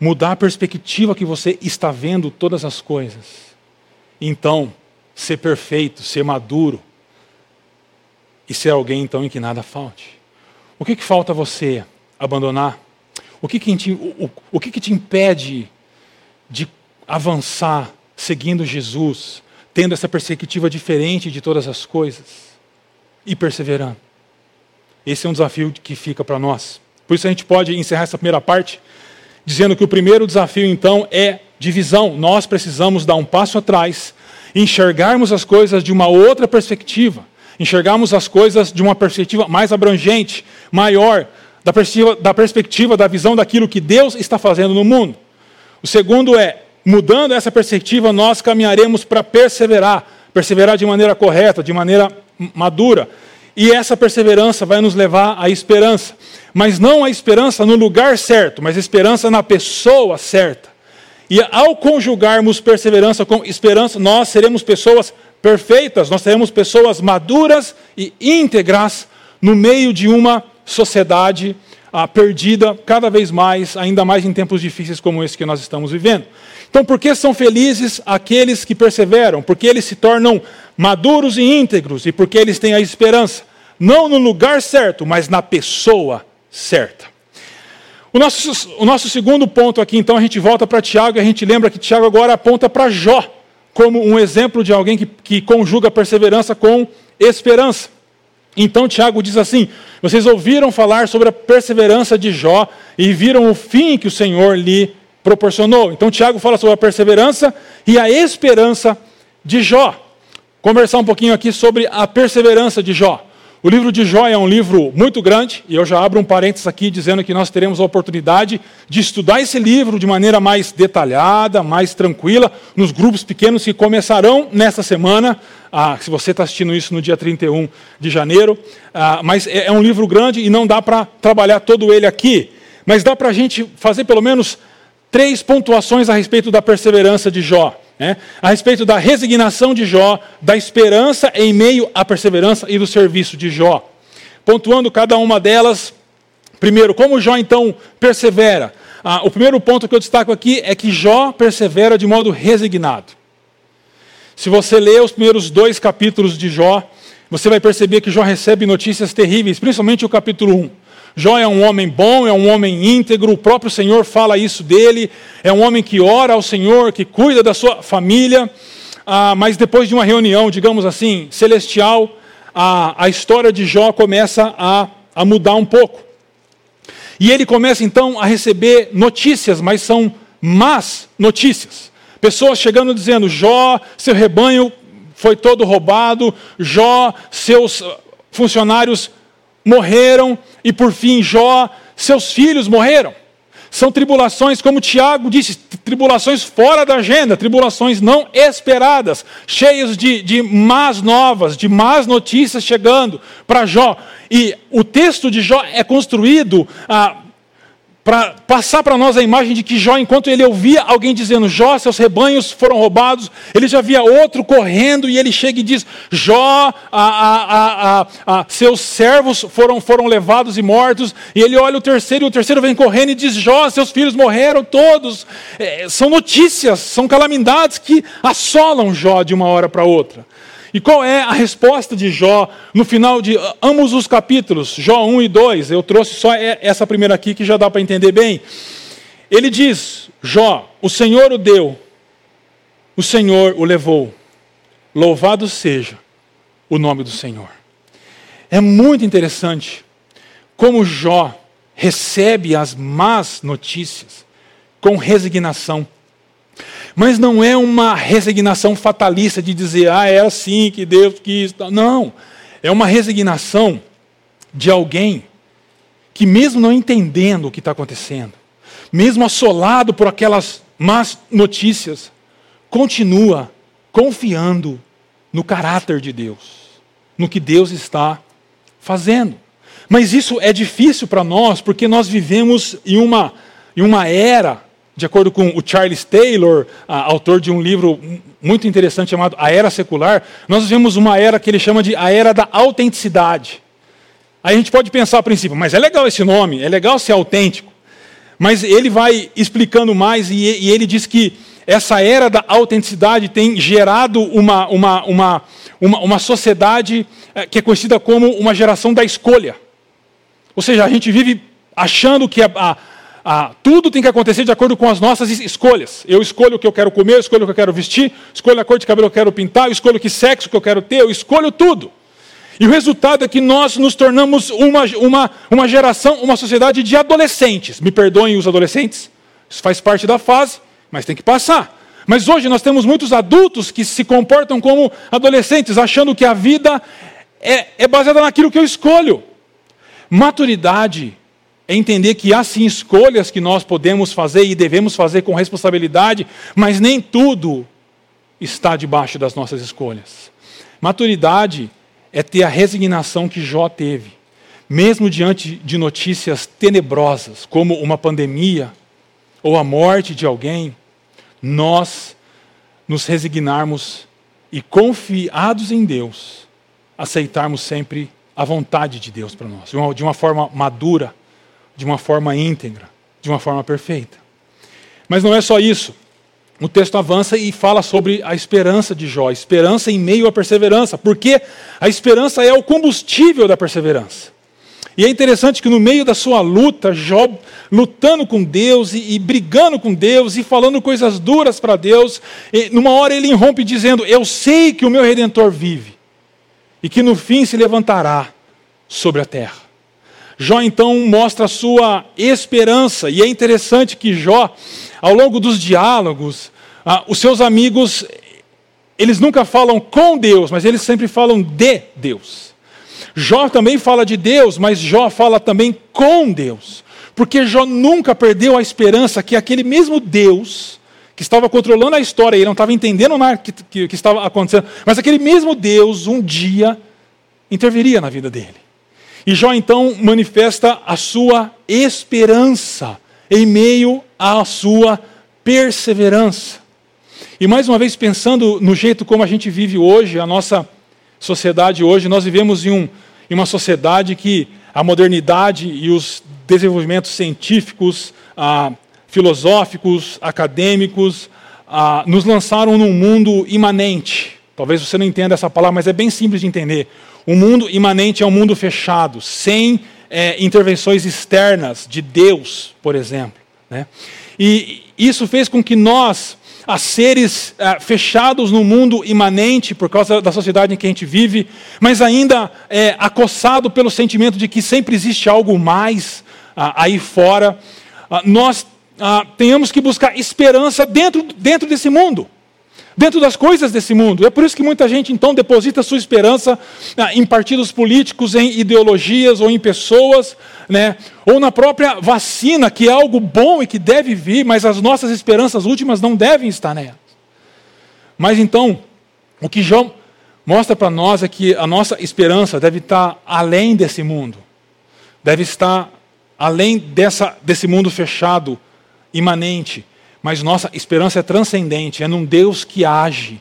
Mudar a perspectiva que você está vendo todas as coisas então ser perfeito, ser maduro e ser alguém então em que nada falte. O que, que falta você abandonar? O que, que, te, o, o que, que te impede de avançar seguindo Jesus, tendo essa perspectiva diferente de todas as coisas e perseverando? Esse é um desafio que fica para nós. Por isso a gente pode encerrar essa primeira parte dizendo que o primeiro desafio então é divisão. Nós precisamos dar um passo atrás, enxergarmos as coisas de uma outra perspectiva, enxergarmos as coisas de uma perspectiva mais abrangente, maior, da perspectiva, da perspectiva, da visão daquilo que Deus está fazendo no mundo. O segundo é, mudando essa perspectiva, nós caminharemos para perseverar, perseverar de maneira correta, de maneira madura. E essa perseverança vai nos levar à esperança. Mas não a esperança no lugar certo, mas esperança na pessoa certa. E ao conjugarmos perseverança com esperança, nós seremos pessoas perfeitas, nós seremos pessoas maduras e íntegras no meio de uma sociedade ah, perdida cada vez mais, ainda mais em tempos difíceis como esse que nós estamos vivendo. Então, por que são felizes aqueles que perseveram? Porque eles se tornam maduros e íntegros e porque eles têm a esperança, não no lugar certo, mas na pessoa certa. O nosso, o nosso segundo ponto aqui, então, a gente volta para Tiago e a gente lembra que Tiago agora aponta para Jó como um exemplo de alguém que, que conjuga perseverança com esperança. Então Tiago diz assim: Vocês ouviram falar sobre a perseverança de Jó e viram o fim que o Senhor lhe proporcionou. Então Tiago fala sobre a perseverança e a esperança de Jó. Conversar um pouquinho aqui sobre a perseverança de Jó. O livro de Jó é um livro muito grande, e eu já abro um parênteses aqui dizendo que nós teremos a oportunidade de estudar esse livro de maneira mais detalhada, mais tranquila, nos grupos pequenos que começarão nesta semana. Ah, se você está assistindo isso no dia 31 de janeiro. Ah, mas é, é um livro grande e não dá para trabalhar todo ele aqui. Mas dá para a gente fazer pelo menos três pontuações a respeito da perseverança de Jó né, a respeito da resignação de Jó, da esperança em meio à perseverança e do serviço de Jó. Pontuando cada uma delas, primeiro, como Jó então persevera? Ah, o primeiro ponto que eu destaco aqui é que Jó persevera de modo resignado. Se você ler os primeiros dois capítulos de Jó, você vai perceber que Jó recebe notícias terríveis, principalmente o capítulo 1. Jó é um homem bom, é um homem íntegro, o próprio Senhor fala isso dele. É um homem que ora ao Senhor, que cuida da sua família. Ah, mas depois de uma reunião, digamos assim, celestial, a, a história de Jó começa a, a mudar um pouco. E ele começa então a receber notícias, mas são más notícias. Pessoas chegando dizendo: Jó, seu rebanho foi todo roubado, Jó, seus funcionários morreram, e por fim Jó, seus filhos morreram. São tribulações, como Tiago disse, tribulações fora da agenda, tribulações não esperadas, cheias de, de más novas, de más notícias chegando para Jó. E o texto de Jó é construído ah, para passar para nós a imagem de que Jó, enquanto ele ouvia alguém dizendo, Jó, seus rebanhos foram roubados, ele já via outro correndo e ele chega e diz, Jó, a, a, a, seus servos foram, foram levados e mortos, e ele olha o terceiro e o terceiro vem correndo e diz, Jó, seus filhos morreram todos. É, são notícias, são calamidades que assolam Jó de uma hora para outra. E qual é a resposta de Jó no final de ambos os capítulos, Jó 1 e 2? Eu trouxe só essa primeira aqui que já dá para entender bem. Ele diz: Jó, o Senhor o deu, o Senhor o levou. Louvado seja o nome do Senhor. É muito interessante como Jó recebe as más notícias com resignação. Mas não é uma resignação fatalista de dizer, ah, é assim que Deus quis. Não. É uma resignação de alguém que, mesmo não entendendo o que está acontecendo, mesmo assolado por aquelas más notícias, continua confiando no caráter de Deus, no que Deus está fazendo. Mas isso é difícil para nós, porque nós vivemos em uma, em uma era de acordo com o Charles Taylor, autor de um livro muito interessante chamado A Era Secular, nós vivemos uma era que ele chama de a era da autenticidade. Aí a gente pode pensar a princípio, mas é legal esse nome, é legal ser autêntico. Mas ele vai explicando mais e, ele diz que essa era da autenticidade tem gerado uma, uma, uma, uma, uma sociedade eh, que é conhecida como uma geração da escolha. Ou seja, a gente vive achando que a, a ah, tudo tem que acontecer de acordo com as nossas escolhas. Eu escolho o que eu quero comer, eu escolho o que eu quero vestir, escolho a cor de cabelo que eu quero pintar, eu escolho que sexo que eu quero ter, eu escolho tudo. E o resultado é que nós nos tornamos uma, uma, uma geração, uma sociedade de adolescentes. Me perdoem os adolescentes, isso faz parte da fase, mas tem que passar. Mas hoje nós temos muitos adultos que se comportam como adolescentes, achando que a vida é, é baseada naquilo que eu escolho. Maturidade é entender que há sim escolhas que nós podemos fazer e devemos fazer com responsabilidade, mas nem tudo está debaixo das nossas escolhas. Maturidade é ter a resignação que Jó teve, mesmo diante de notícias tenebrosas, como uma pandemia ou a morte de alguém, nós nos resignarmos e confiados em Deus, aceitarmos sempre a vontade de Deus para nós, de uma forma madura de uma forma íntegra, de uma forma perfeita. Mas não é só isso. O texto avança e fala sobre a esperança de Jó, esperança em meio à perseverança, porque a esperança é o combustível da perseverança. E é interessante que no meio da sua luta, Jó lutando com Deus e, e brigando com Deus e falando coisas duras para Deus, numa hora ele irrompe dizendo: Eu sei que o meu redentor vive e que no fim se levantará sobre a terra. Jó então mostra a sua esperança, e é interessante que Jó, ao longo dos diálogos, ah, os seus amigos, eles nunca falam com Deus, mas eles sempre falam de Deus. Jó também fala de Deus, mas Jó fala também com Deus, porque Jó nunca perdeu a esperança que aquele mesmo Deus, que estava controlando a história, ele não estava entendendo nada que, que, que estava acontecendo, mas aquele mesmo Deus um dia interviria na vida dele. E Jó então manifesta a sua esperança em meio à sua perseverança. E mais uma vez, pensando no jeito como a gente vive hoje, a nossa sociedade hoje, nós vivemos em, um, em uma sociedade que a modernidade e os desenvolvimentos científicos, ah, filosóficos, acadêmicos, ah, nos lançaram num mundo imanente. Talvez você não entenda essa palavra, mas é bem simples de entender. O mundo imanente é um mundo fechado, sem é, intervenções externas de Deus, por exemplo. Né? E isso fez com que nós, a seres é, fechados no mundo imanente, por causa da sociedade em que a gente vive, mas ainda é, acossado pelo sentimento de que sempre existe algo mais aí fora, nós tenhamos que buscar esperança dentro, dentro desse mundo dentro das coisas desse mundo. É por isso que muita gente então deposita sua esperança ah, em partidos políticos, em ideologias ou em pessoas, né? ou na própria vacina, que é algo bom e que deve vir, mas as nossas esperanças últimas não devem estar nelas. Mas então, o que João mostra para nós é que a nossa esperança deve estar além desse mundo, deve estar além dessa, desse mundo fechado, imanente, mas nossa esperança é transcendente, é num Deus que age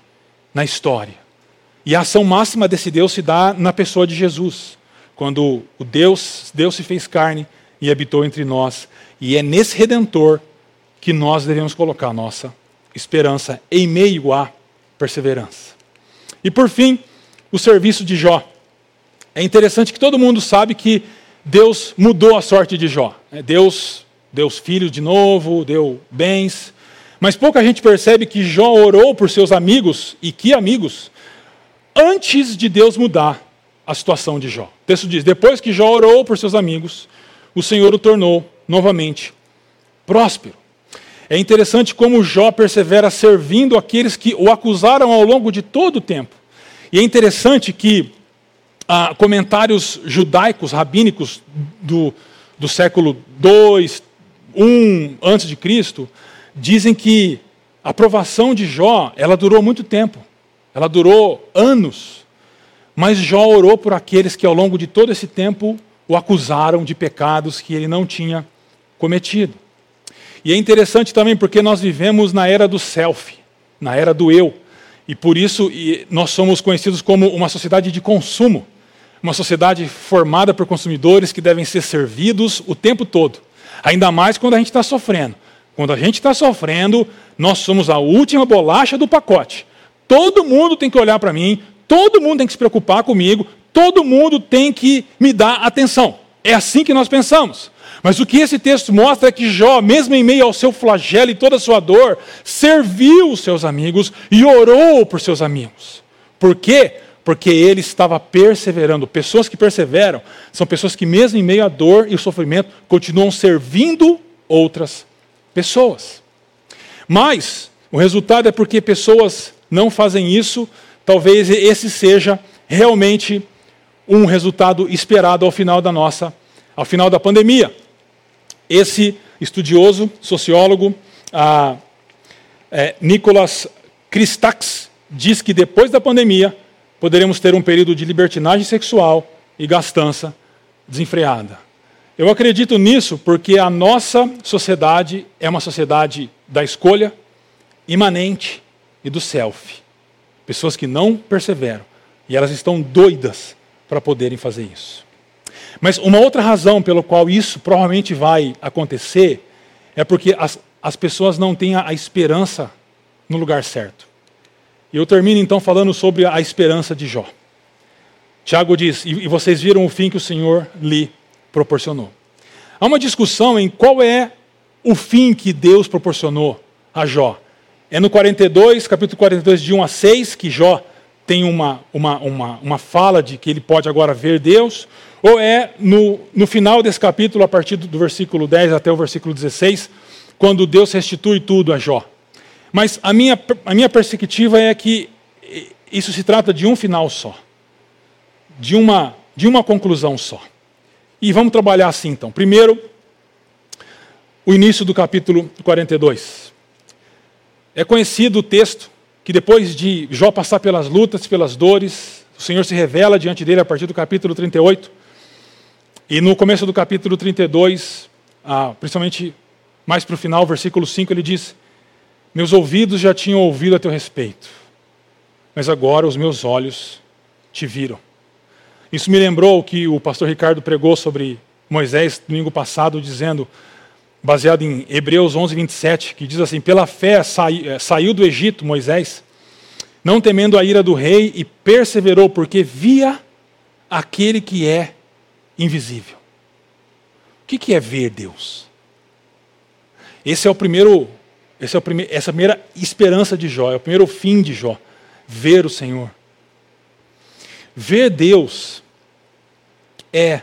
na história. E a ação máxima desse Deus se dá na pessoa de Jesus, quando o Deus, Deus se fez carne e habitou entre nós. E é nesse redentor que nós devemos colocar nossa esperança em meio à perseverança. E por fim, o serviço de Jó. É interessante que todo mundo sabe que Deus mudou a sorte de Jó. Deus deu filhos de novo, deu bens. Mas pouca gente percebe que Jó orou por seus amigos, e que amigos, antes de Deus mudar a situação de Jó. O texto diz: depois que Jó orou por seus amigos, o Senhor o tornou novamente próspero. É interessante como Jó persevera servindo aqueles que o acusaram ao longo de todo o tempo. E é interessante que ah, comentários judaicos, rabínicos do, do século 2, 1 antes de Cristo, dizem que a aprovação de Jó, ela durou muito tempo. Ela durou anos. Mas Jó orou por aqueles que ao longo de todo esse tempo o acusaram de pecados que ele não tinha cometido. E é interessante também porque nós vivemos na era do self, na era do eu. E por isso nós somos conhecidos como uma sociedade de consumo, uma sociedade formada por consumidores que devem ser servidos o tempo todo. Ainda mais quando a gente está sofrendo. Quando a gente está sofrendo, nós somos a última bolacha do pacote. Todo mundo tem que olhar para mim, todo mundo tem que se preocupar comigo, todo mundo tem que me dar atenção. É assim que nós pensamos. Mas o que esse texto mostra é que Jó, mesmo em meio ao seu flagelo e toda a sua dor, serviu os seus amigos e orou por seus amigos. Por quê? Porque ele estava perseverando. Pessoas que perseveram são pessoas que, mesmo em meio à dor e o sofrimento, continuam servindo outras pessoas. Mas o resultado é porque pessoas não fazem isso, talvez esse seja realmente um resultado esperado ao final da nossa, ao final da pandemia. Esse estudioso, sociólogo, ah, é, Nicolas Christax, diz que depois da pandemia poderemos ter um período de libertinagem sexual e gastança desenfreada. Eu acredito nisso porque a nossa sociedade é uma sociedade da escolha imanente e do self. Pessoas que não perseveram e elas estão doidas para poderem fazer isso. Mas uma outra razão pela qual isso provavelmente vai acontecer é porque as, as pessoas não têm a, a esperança no lugar certo. E eu termino então falando sobre a esperança de Jó. Tiago diz: e, vocês viram o fim que o Senhor lhe proporcionou. Há uma discussão em qual é o fim que Deus proporcionou a Jó. É no 42, capítulo 42, de 1 a 6, que Jó tem uma, uma, uma, uma fala de que ele pode agora ver Deus, ou é no, no final desse capítulo, a partir do versículo 10 até o versículo 16, quando Deus restitui tudo a Jó. Mas a minha, a minha perspectiva é que isso se trata de um final só, de uma, de uma conclusão só. E vamos trabalhar assim então. Primeiro, o início do capítulo 42. É conhecido o texto que depois de Jó passar pelas lutas, pelas dores, o Senhor se revela diante dele a partir do capítulo 38. E no começo do capítulo 32, ah, principalmente mais para o final, versículo 5, ele diz: Meus ouvidos já tinham ouvido a teu respeito, mas agora os meus olhos te viram. Isso me lembrou o que o pastor Ricardo pregou sobre Moisés domingo passado, dizendo baseado em Hebreus 11, 27, que diz assim: Pela fé eh, saiu do Egito Moisés, não temendo a ira do rei, e perseverou, porque via aquele que é invisível. O que é ver Deus? Esse é o primeiro, esse é o primeiro, essa é a primeira esperança de Jó, é o primeiro fim de Jó, ver o Senhor. Ver Deus é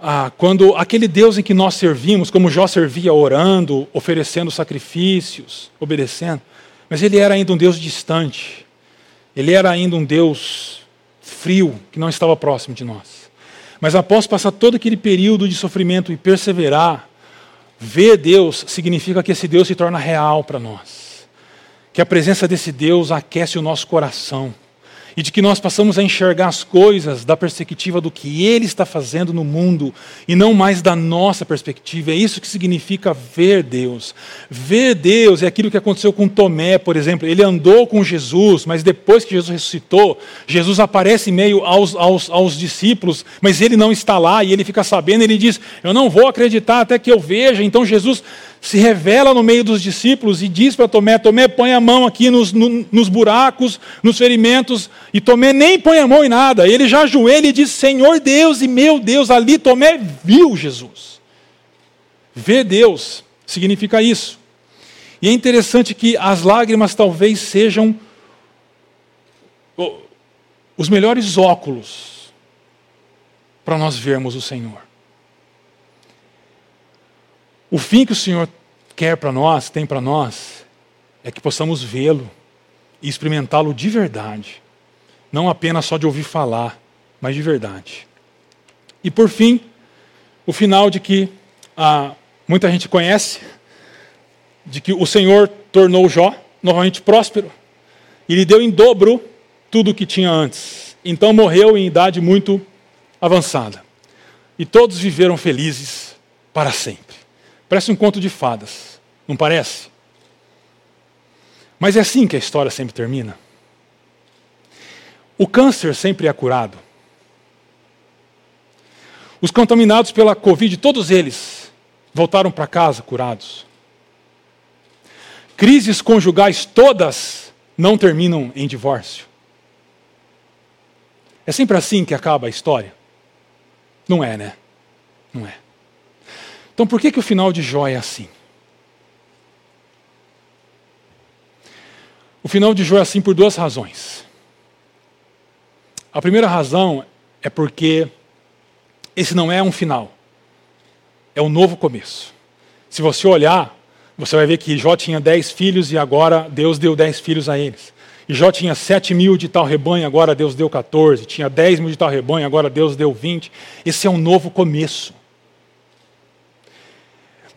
ah, quando aquele Deus em que nós servimos, como Jó servia orando, oferecendo sacrifícios, obedecendo, mas ele era ainda um Deus distante, ele era ainda um Deus frio, que não estava próximo de nós. Mas após passar todo aquele período de sofrimento e perseverar, ver Deus significa que esse Deus se torna real para nós, que a presença desse Deus aquece o nosso coração e de que nós passamos a enxergar as coisas da perspectiva do que Ele está fazendo no mundo e não mais da nossa perspectiva. É isso que significa ver Deus. Ver Deus é aquilo que aconteceu com Tomé, por exemplo. Ele andou com Jesus, mas depois que Jesus ressuscitou, Jesus aparece meio aos, aos, aos discípulos, mas ele não está lá e ele fica sabendo. Ele diz: Eu não vou acreditar até que eu veja. Então Jesus se revela no meio dos discípulos e diz para Tomé: Tomé, põe a mão aqui nos, no, nos buracos, nos ferimentos. E Tomé nem põe a mão em nada. Ele já ajoelha e diz: Senhor Deus e meu Deus. Ali Tomé viu Jesus. Ver Deus significa isso. E é interessante que as lágrimas talvez sejam os melhores óculos para nós vermos o Senhor. O fim que o Senhor quer para nós, tem para nós, é que possamos vê-lo e experimentá-lo de verdade. Não apenas só de ouvir falar, mas de verdade. E por fim, o final de que ah, muita gente conhece, de que o Senhor tornou Jó novamente próspero e lhe deu em dobro tudo o que tinha antes. Então morreu em idade muito avançada. E todos viveram felizes para sempre. Parece um conto de fadas, não parece? Mas é assim que a história sempre termina. O câncer sempre é curado. Os contaminados pela Covid, todos eles voltaram para casa curados. Crises conjugais todas não terminam em divórcio. É sempre assim que acaba a história? Não é, né? Não é. Então por que, que o final de Jó é assim? O final de Jó é assim por duas razões. A primeira razão é porque esse não é um final, é um novo começo. Se você olhar, você vai ver que Jó tinha dez filhos e agora Deus deu dez filhos a eles. E Jó tinha sete mil de tal rebanho, agora Deus deu 14. Tinha dez mil de tal rebanho, agora Deus deu 20. Esse é um novo começo.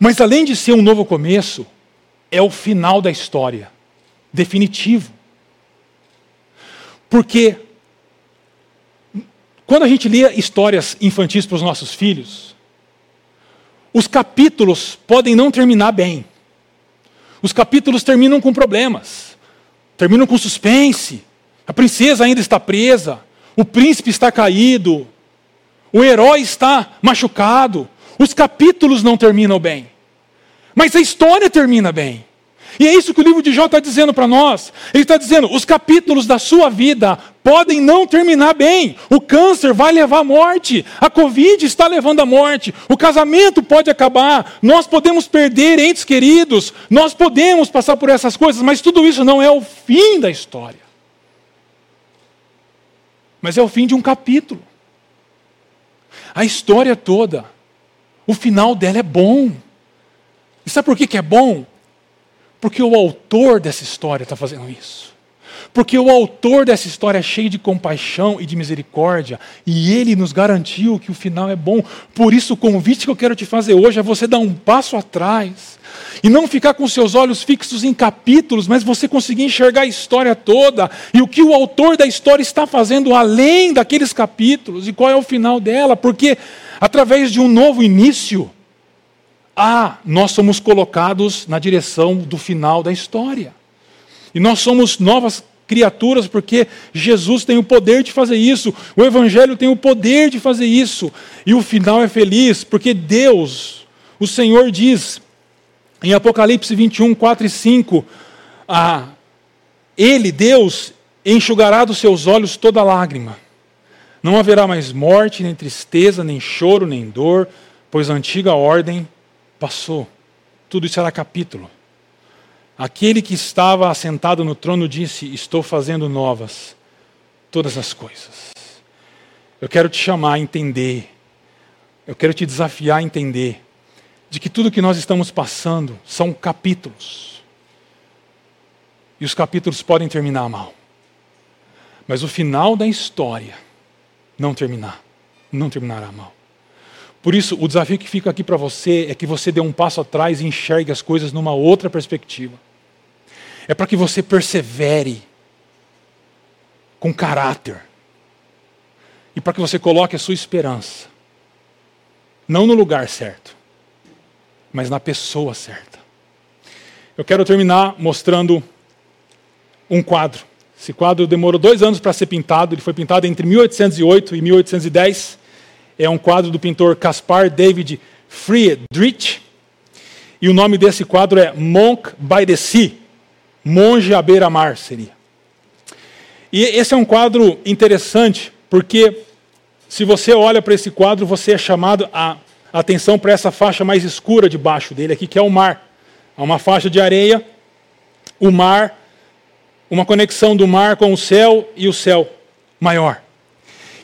Mas além de ser um novo começo, é o final da história, definitivo. Porque quando a gente lê histórias infantis para os nossos filhos, os capítulos podem não terminar bem. Os capítulos terminam com problemas, terminam com suspense. A princesa ainda está presa, o príncipe está caído, o herói está machucado, os capítulos não terminam bem, mas a história termina bem. E é isso que o livro de Jó está dizendo para nós. Ele está dizendo: os capítulos da sua vida podem não terminar bem. O câncer vai levar à morte. A Covid está levando à morte. O casamento pode acabar. Nós podemos perder entes queridos. Nós podemos passar por essas coisas, mas tudo isso não é o fim da história. Mas é o fim de um capítulo. A história toda o final dela é bom. E sabe por que, que é bom? Porque o autor dessa história está fazendo isso. Porque o autor dessa história é cheio de compaixão e de misericórdia, e ele nos garantiu que o final é bom. Por isso, o convite que eu quero te fazer hoje é você dar um passo atrás e não ficar com seus olhos fixos em capítulos, mas você conseguir enxergar a história toda e o que o autor da história está fazendo além daqueles capítulos e qual é o final dela, porque através de um novo início, ah, nós somos colocados na direção do final da história. E nós somos novas criaturas porque Jesus tem o poder de fazer isso, o Evangelho tem o poder de fazer isso, e o final é feliz, porque Deus, o Senhor diz em Apocalipse 21, 4 e 5, ah, Ele, Deus, enxugará dos seus olhos toda lágrima não haverá mais morte, nem tristeza, nem choro, nem dor, pois a antiga ordem passou. Tudo isso era capítulo. Aquele que estava assentado no trono disse: Estou fazendo novas todas as coisas. Eu quero te chamar a entender, eu quero te desafiar a entender, de que tudo que nós estamos passando são capítulos. E os capítulos podem terminar mal. Mas o final da história não terminar. Não terminará mal. Por isso, o desafio que fica aqui para você é que você dê um passo atrás e enxergue as coisas numa outra perspectiva. É para que você persevere. com caráter. E para que você coloque a sua esperança, não no lugar certo, mas na pessoa certa. Eu quero terminar mostrando um quadro. Esse quadro demorou dois anos para ser pintado, ele foi pintado entre 1808 e 1810. É um quadro do pintor Caspar David Friedrich. E o nome desse quadro é Monk by the Sea, Monge à beira-mar seria. E esse é um quadro interessante, porque se você olha para esse quadro, você é chamado a atenção para essa faixa mais escura debaixo dele aqui, que é o mar. Há uma faixa de areia, o mar, uma conexão do mar com o céu e o céu maior.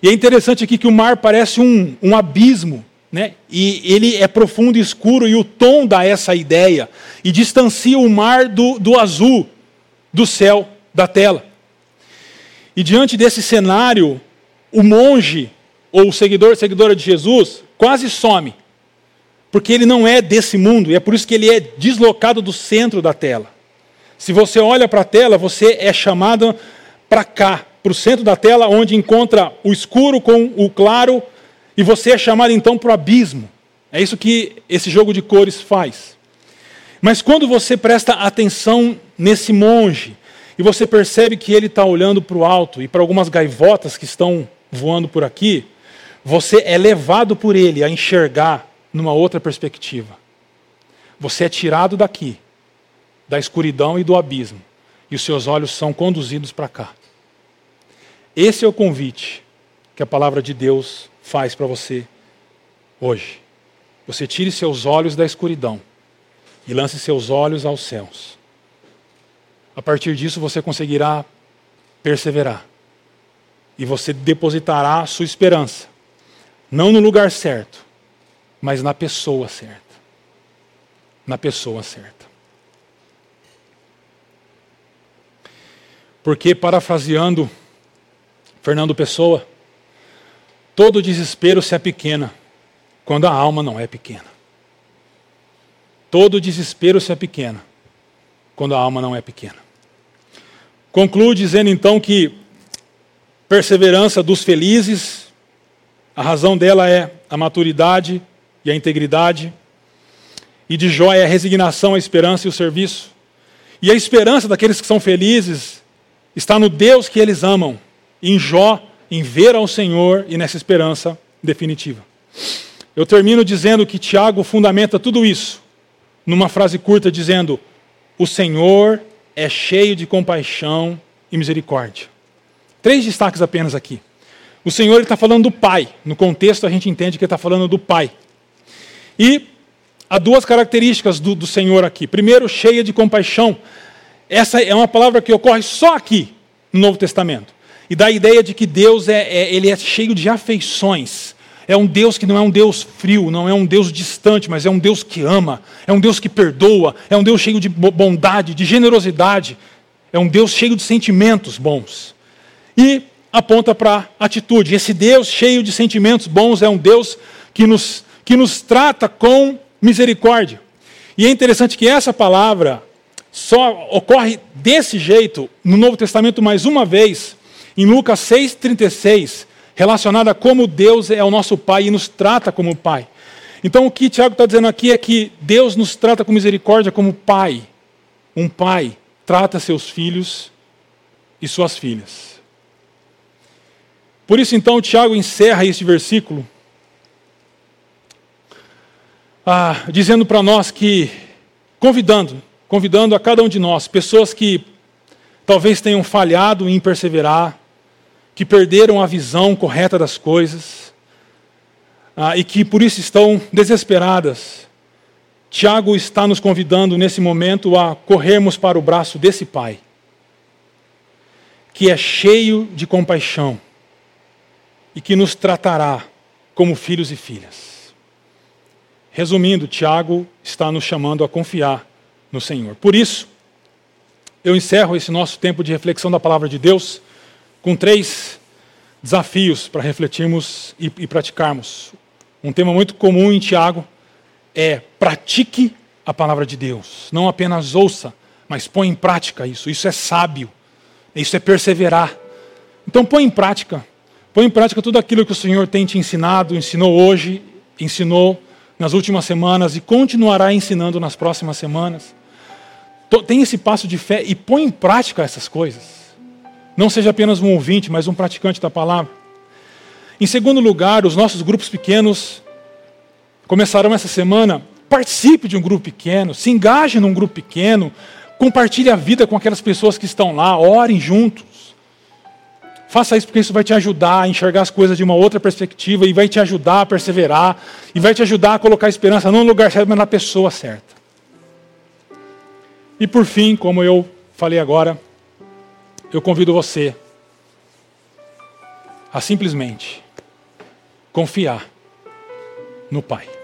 E é interessante aqui que o mar parece um, um abismo, né? e ele é profundo e escuro, e o tom dá essa ideia, e distancia o mar do, do azul, do céu, da tela. E diante desse cenário, o monge, ou o seguidor, seguidora de Jesus, quase some porque ele não é desse mundo, e é por isso que ele é deslocado do centro da tela. Se você olha para a tela, você é chamado para cá, para o centro da tela, onde encontra o escuro com o claro, e você é chamado então para o abismo. É isso que esse jogo de cores faz. Mas quando você presta atenção nesse monge, e você percebe que ele está olhando para o alto e para algumas gaivotas que estão voando por aqui, você é levado por ele a enxergar numa outra perspectiva. Você é tirado daqui, da escuridão e do abismo, e os seus olhos são conduzidos para cá. Esse é o convite que a palavra de Deus faz para você hoje. Você tire seus olhos da escuridão e lance seus olhos aos céus. A partir disso você conseguirá perseverar. E você depositará a sua esperança, não no lugar certo, mas na pessoa certa. Na pessoa certa. Porque, parafraseando Fernando Pessoa, todo desespero se é pequena quando a alma não é pequena. Todo desespero se é pequena quando a alma não é pequena. Concluo dizendo então que perseverança dos felizes, a razão dela é a maturidade e a integridade. E de Jó é a resignação, a esperança e o serviço. E a esperança daqueles que são felizes está no Deus que eles amam, em Jó, em ver ao Senhor e nessa esperança definitiva. Eu termino dizendo que Tiago fundamenta tudo isso numa frase curta, dizendo: O Senhor é cheio de compaixão e misericórdia. Três destaques apenas aqui. O Senhor está falando do Pai. No contexto, a gente entende que ele está falando do Pai. E há duas características do, do Senhor aqui. Primeiro, cheia de compaixão. Essa é uma palavra que ocorre só aqui no Novo Testamento. E dá a ideia de que Deus é, é, ele é cheio de afeições. É um Deus que não é um Deus frio, não é um Deus distante, mas é um Deus que ama, é um Deus que perdoa, é um Deus cheio de bondade, de generosidade, é um Deus cheio de sentimentos bons. E aponta para a atitude. Esse Deus cheio de sentimentos bons é um Deus que nos que nos trata com misericórdia. E é interessante que essa palavra só ocorre desse jeito no Novo Testamento mais uma vez, em Lucas 6,36, relacionada a como Deus é o nosso Pai e nos trata como Pai. Então o que Tiago está dizendo aqui é que Deus nos trata com misericórdia como Pai. Um Pai trata seus filhos e suas filhas. Por isso então Tiago encerra este versículo ah, dizendo para nós que, convidando, convidando a cada um de nós, pessoas que talvez tenham falhado em perseverar, que perderam a visão correta das coisas ah, e que por isso estão desesperadas. Tiago está nos convidando nesse momento a corrermos para o braço desse Pai, que é cheio de compaixão e que nos tratará como filhos e filhas. Resumindo, Tiago está nos chamando a confiar no Senhor. Por isso, eu encerro esse nosso tempo de reflexão da palavra de Deus com três desafios para refletirmos e, e praticarmos. Um tema muito comum em Tiago é pratique a palavra de Deus. Não apenas ouça, mas põe em prática isso. Isso é sábio. Isso é perseverar. Então põe em prática. Põe em prática tudo aquilo que o Senhor tem te ensinado, ensinou hoje, ensinou nas últimas semanas e continuará ensinando nas próximas semanas. Tem esse passo de fé e põe em prática essas coisas. Não seja apenas um ouvinte, mas um praticante da palavra. Em segundo lugar, os nossos grupos pequenos começarão essa semana. Participe de um grupo pequeno, se engaje num grupo pequeno, compartilhe a vida com aquelas pessoas que estão lá, orem juntos. Faça isso porque isso vai te ajudar a enxergar as coisas de uma outra perspectiva e vai te ajudar a perseverar e vai te ajudar a colocar a esperança não no lugar certo, mas na pessoa certa. E por fim, como eu falei agora, eu convido você a simplesmente confiar no Pai.